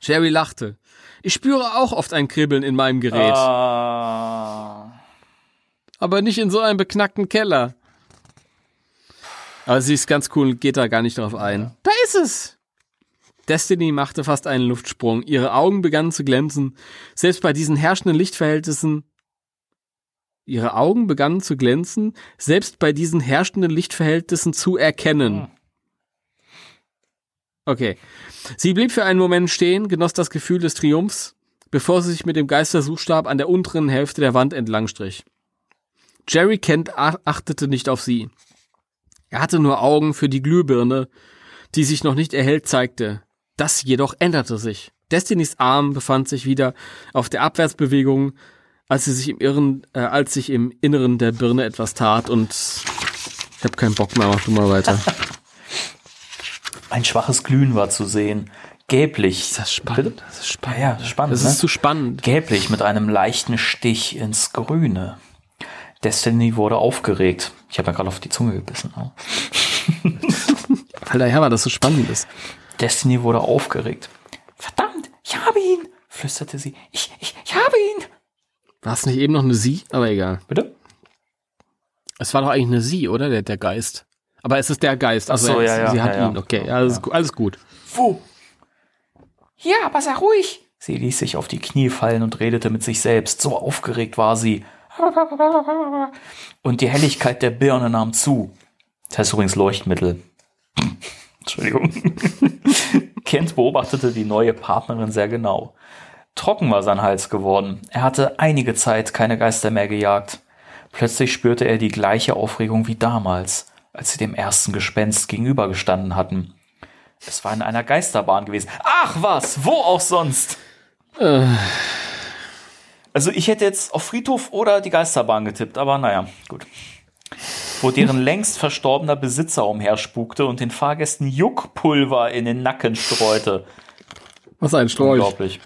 Jerry lachte. Ich spüre auch oft ein Kribbeln in meinem Gerät, Ah. aber nicht in so einem beknackten Keller. Aber sie ist ganz cool und geht da gar nicht drauf ein. Da ist es! Destiny machte fast einen Luftsprung. Ihre Augen begannen zu glänzen. Selbst bei diesen herrschenden Lichtverhältnissen Ihre Augen begannen zu glänzen, selbst bei diesen herrschenden Lichtverhältnissen zu erkennen. Okay. Sie blieb für einen Moment stehen, genoss das Gefühl des Triumphs, bevor sie sich mit dem Geistersuchstab an der unteren Hälfte der Wand entlang strich. Jerry Kent ach- achtete nicht auf sie. Er hatte nur Augen für die Glühbirne, die sich noch nicht erhellt zeigte. Das jedoch änderte sich. Destinys Arm befand sich wieder auf der Abwärtsbewegung, als sie sich im Irren, äh, als sich im Inneren der Birne etwas tat und ich habe keinen Bock mehr, mach du mal weiter. [laughs] Ein schwaches Glühen war zu sehen. Gelblich. Das ist spannend. Das ist spannend. Ja, ja, spannend. Das ne? ist zu spannend. Gelblich mit einem leichten Stich ins Grüne. Destiny wurde aufgeregt. Ich habe ja gerade auf die Zunge gebissen. Weil daher war das so spannend ist. Destiny wurde aufgeregt. Verdammt, ich habe ihn, flüsterte sie. Ich, ich, ich habe ihn. War es nicht eben noch eine Sie? Aber egal. Bitte? Es war doch eigentlich eine Sie, oder? Der, der Geist. Aber es ist der Geist. Also so, ja, ja, sie hat ja, ja. ihn. Okay, alles, alles gut. Wo? Ja, aber sei ruhig. Sie ließ sich auf die Knie fallen und redete mit sich selbst. So aufgeregt war sie. Und die Helligkeit der Birne nahm zu. Das heißt übrigens Leuchtmittel. Entschuldigung. [laughs] Kent beobachtete die neue Partnerin sehr genau. Trocken war sein Hals geworden. Er hatte einige Zeit keine Geister mehr gejagt. Plötzlich spürte er die gleiche Aufregung wie damals, als sie dem ersten Gespenst gegenübergestanden hatten. Es war in einer Geisterbahn gewesen. Ach was, wo auch sonst? Also ich hätte jetzt auf Friedhof oder die Geisterbahn getippt, aber naja, gut. Wo deren längst verstorbener Besitzer umherspukte und den Fahrgästen Juckpulver in den Nacken streute. Was ein Strolch. Unglaublich.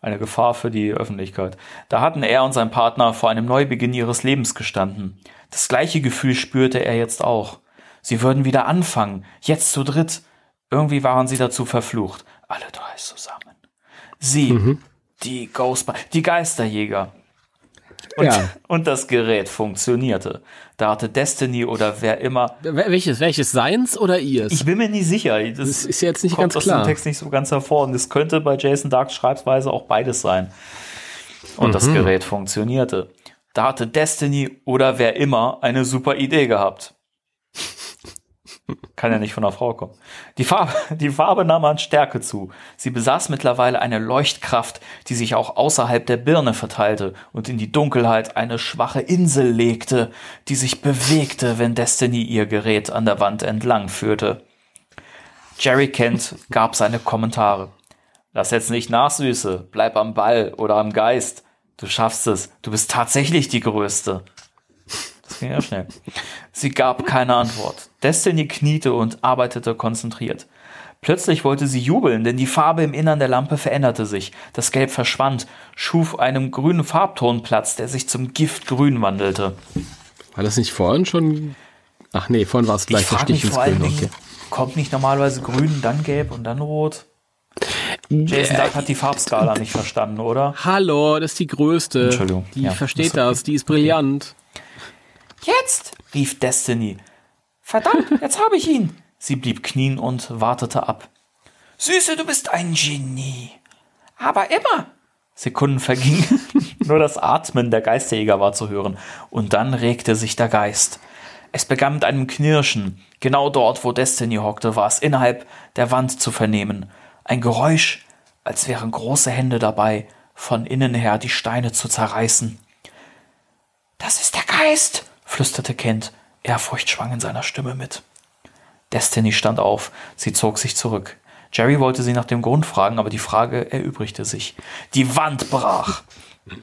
Eine Gefahr für die Öffentlichkeit. Da hatten er und sein Partner vor einem Neubeginn ihres Lebens gestanden. Das gleiche Gefühl spürte er jetzt auch. Sie würden wieder anfangen, jetzt zu dritt. Irgendwie waren sie dazu verflucht. Alle drei zusammen. Sie, die Ghostba die Geisterjäger. Und, Ja. [laughs] und das Gerät funktionierte. Da hatte Destiny oder wer immer Wel- Welches? Welches? Seins oder ihrs? ich bin mir nicht sicher. Das, Das ist jetzt nicht kommt ganz aus klar. dem Text nicht so ganz hervor. Und es könnte bei Jason Darks Schreibweise auch beides sein. Und das Mhm. Gerät funktionierte. Da hatte Destiny oder wer immer eine super Idee gehabt. Kann ja nicht von einer Frau kommen. Die Farbe, [laughs] die Farbe nahm an Stärke zu. Sie besaß mittlerweile eine Leuchtkraft, die sich auch außerhalb der Birne verteilte und in die Dunkelheit eine schwache Insel legte, die sich bewegte, wenn Destiny ihr Gerät an der Wand entlang führte. Jerry Kent gab seine Kommentare. Lass jetzt nicht nach, Süße. Bleib am Ball oder am Geist. Du schaffst es. Du bist tatsächlich die Größte. Das ging ja schnell. Sie gab keine Antwort. Destiny kniete und arbeitete konzentriert. Plötzlich wollte sie jubeln, denn die Farbe im Innern der Lampe veränderte sich. Das Gelb verschwand, schuf einem grünen Farbton Platz, der sich zum Giftgrün wandelte. War das nicht vorhin schon? Ach nee, vorhin war es gleich Stich ins vor allen Grün. Dingen, Okay. kommt nicht normalerweise grün, dann gelb und dann rot? Jason Dark hat die Farbskala nicht verstanden, oder? Hallo, das ist die größte. Entschuldigung. Die Ja, versteht ist okay. das, die ist brillant. Jetzt! rief Destiny. Verdammt, jetzt habe ich ihn! Sie blieb knien und wartete ab. Süße, du bist ein Genie. Aber immer! Sekunden vergingen. [laughs] Nur das Atmen der Geisterjäger war zu hören. Und dann regte sich der Geist. Es begann mit einem Knirschen. Genau dort, wo Destiny hockte, war es innerhalb der Wand zu vernehmen. Ein Geräusch, als wären große Hände dabei, von innen her die Steine zu zerreißen. Das ist der Geist, flüsterte Kent. Ehrfurcht schwang in seiner Stimme mit. Destiny stand auf. Sie zog sich zurück. Jerry wollte sie nach dem Grund fragen, aber die Frage erübrigte sich. Die Wand brach.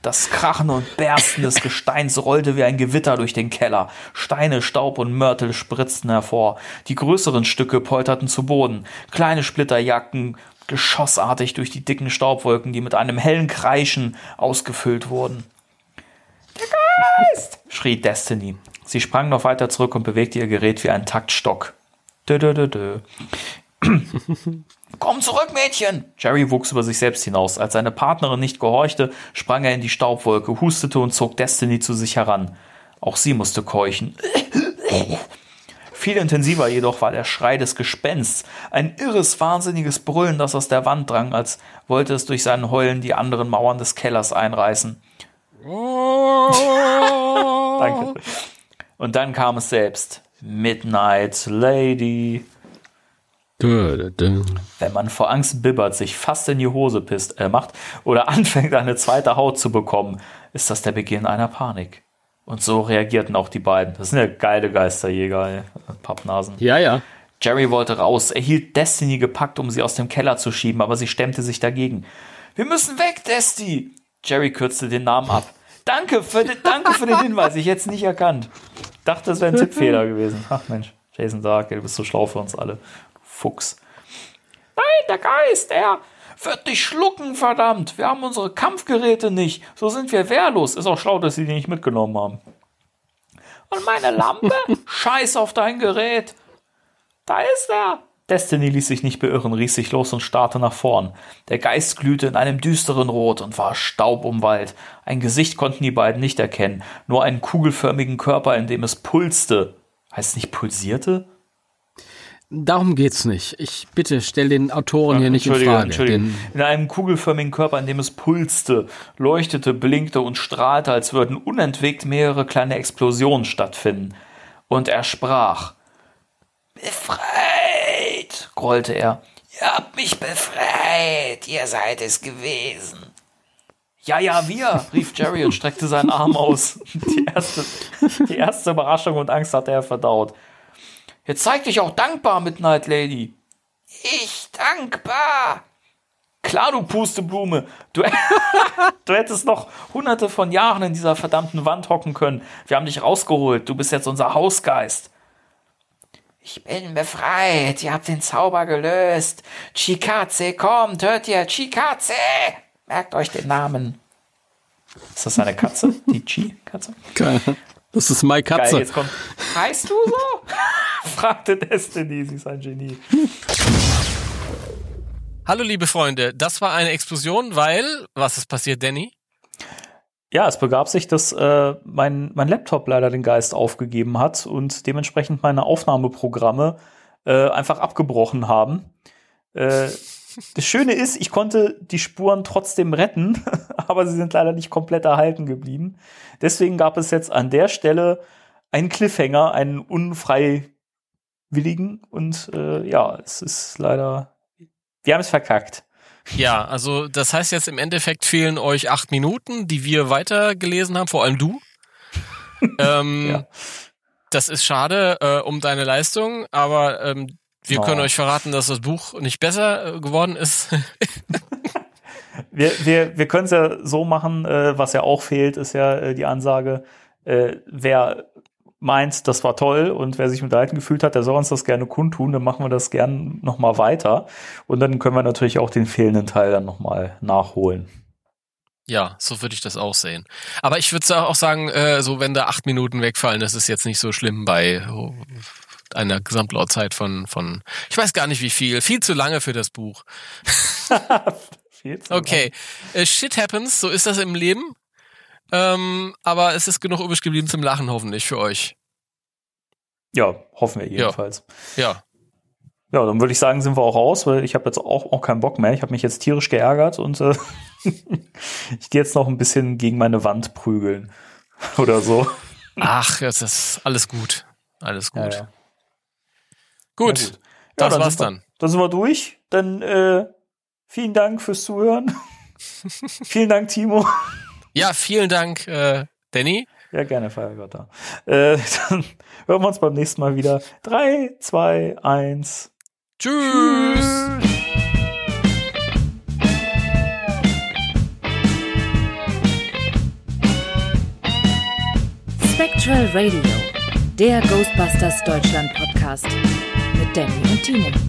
Das Krachen und Bersten des Gesteins rollte wie ein Gewitter durch den Keller. Steine, Staub und Mörtel spritzten hervor. Die größeren Stücke polterten zu Boden. Kleine Splitter jagten geschossartig durch die dicken Staubwolken, die mit einem hellen Kreischen ausgefüllt wurden schrie Destiny. Sie sprang noch weiter zurück und bewegte ihr Gerät wie ein Taktstock. Dö, dö, dö, dö. Komm zurück, Mädchen! Jerry wuchs über sich selbst hinaus. Als seine Partnerin nicht gehorchte, sprang er in die Staubwolke, hustete und zog Destiny zu sich heran. Auch sie musste keuchen. Viel intensiver jedoch war der Schrei des Gespensts. Ein irres, wahnsinniges Brüllen, das aus der Wand drang, als wollte es durch seinen Heulen die anderen Mauern des Kellers einreißen. Danke. Und dann kam es selbst. Midnight Lady. Wenn man vor Angst bibbert, sich fast in die Hose pisst, äh, macht oder [laughs] anfängt, eine zweite Haut zu bekommen, ist das der Beginn einer Panik. Und so reagierten auch die beiden. Das sind ja geile Geisterjäger, ey. Pappnasen. Ja, ja. Jerry wollte raus. Er hielt Destiny gepackt, um sie aus dem Keller zu schieben, aber sie stemmte sich dagegen. Wir müssen weg, Destiny! Jerry kürzte den Namen ab. Danke für, den, danke für den Hinweis, ich hätte es nicht erkannt. Dachte, es wäre ein Tippfehler gewesen. Ach Mensch, Jason sagt, du bist so schlau für uns alle. Fuchs. Nein, der Geist, er wird dich schlucken, verdammt. Wir haben unsere Kampfgeräte nicht. So sind wir wehrlos. Ist auch schlau, dass sie die nicht mitgenommen haben. Und meine Lampe? [laughs] Scheiß auf dein Gerät. Da ist er. Destiny ließ sich nicht beirren, riss sich los und starrte nach vorn. Der Geist glühte in einem düsteren Rot und war staubumwallt. Ein Gesicht konnten die beiden nicht erkennen, nur einen kugelförmigen Körper, in dem es pulste. Heißt es nicht pulsierte? Darum geht's nicht. Ich bitte stell den Autoren Ja, hier nicht in Frage. Entschuldigung. In einem kugelförmigen Körper, in dem es pulste, leuchtete, blinkte und strahlte, als würden unentwegt mehrere kleine Explosionen stattfinden. Und er sprach. Befreit, grollte er. Ihr habt mich befreit, ihr seid es gewesen. Ja, ja, wir, rief Jerry und streckte seinen Arm aus. Die erste, die erste Überraschung und Angst hatte er verdaut. Jetzt zeig dich auch dankbar, Midnight Lady. Ich dankbar. Klar, du Pusteblume. Du, [laughs] du hättest noch hunderte von Jahren in dieser verdammten Wand hocken können. Wir haben dich rausgeholt. Du bist jetzt unser Hausgeist. Ich bin befreit. Ihr habt den Zauber gelöst. Chikaze kommt. Hört ihr? Chikaze. Merkt euch den Namen. Ist das eine Katze? Die Chi-Katze? das ist My Geil, Katze. jetzt kommt. Heißt du so? [laughs] fragte Destiny. Sie ist ein Genie. Hallo liebe Freunde, das war eine Explosion, weil was ist passiert, Danny? Ja, es begab sich, dass äh, mein, mein Laptop leider den Geist aufgegeben hat und dementsprechend meine Aufnahmeprogramme äh, einfach abgebrochen haben. Äh, das Schöne ist, ich konnte die Spuren trotzdem retten, [laughs] aber sie sind leider nicht komplett erhalten geblieben. Deswegen gab es jetzt an der Stelle einen Cliffhanger, einen unfreiwilligen und äh, ja, es ist leider, wir haben es verkackt. Ja, also das heißt jetzt im Endeffekt fehlen euch acht Minuten, die wir weitergelesen haben, vor allem du. [laughs] ähm, Ja. Das ist schade äh, um deine Leistung, aber ähm, wir Oh. können euch verraten, dass das Buch nicht besser äh, geworden ist. [laughs] Wir, wir, wir können es ja so machen, äh, was ja auch fehlt, ist ja äh, die Ansage, äh, wer meint, das war toll und wer sich unterhalten gefühlt hat, der soll uns das gerne kundtun, dann machen wir das gern nochmal weiter und dann können wir natürlich auch den fehlenden Teil dann nochmal nachholen. ja, so würde ich das auch sehen. Aber ich würde auch sagen, äh, so wenn da acht Minuten wegfallen, das ist jetzt nicht so schlimm bei oh, einer Gesamtlautzeit von, von, ich weiß gar nicht wie viel, viel zu lange für das Buch. [laughs] Viel zu Okay, äh, shit happens, so ist das im Leben. Ähm, aber es ist genug übrig geblieben zum Lachen hoffentlich für euch. Ja, hoffen wir jedenfalls. Ja, Ja, dann würde ich sagen, sind wir auch raus, weil ich habe jetzt auch, auch keinen Bock mehr. Ich habe mich jetzt tierisch geärgert und äh, [laughs] ich gehe jetzt noch ein bisschen gegen meine Wand prügeln [laughs] oder so. ach, das ist alles gut, alles gut. Ja, ja. Gut, gut. Ja, das dann war's wir, dann. Dann sind wir durch. Dann äh, vielen Dank fürs Zuhören. [laughs] vielen Dank, Timo. Ja, vielen Dank, äh, Danny. Ja, gerne, Feiergötter. Äh, [laughs] dann hören wir uns beim nächsten Mal wieder. Drei, zwei, eins. Tschüss. Spectral Radio, der Ghostbusters Deutschland Podcast mit Danny und Timo.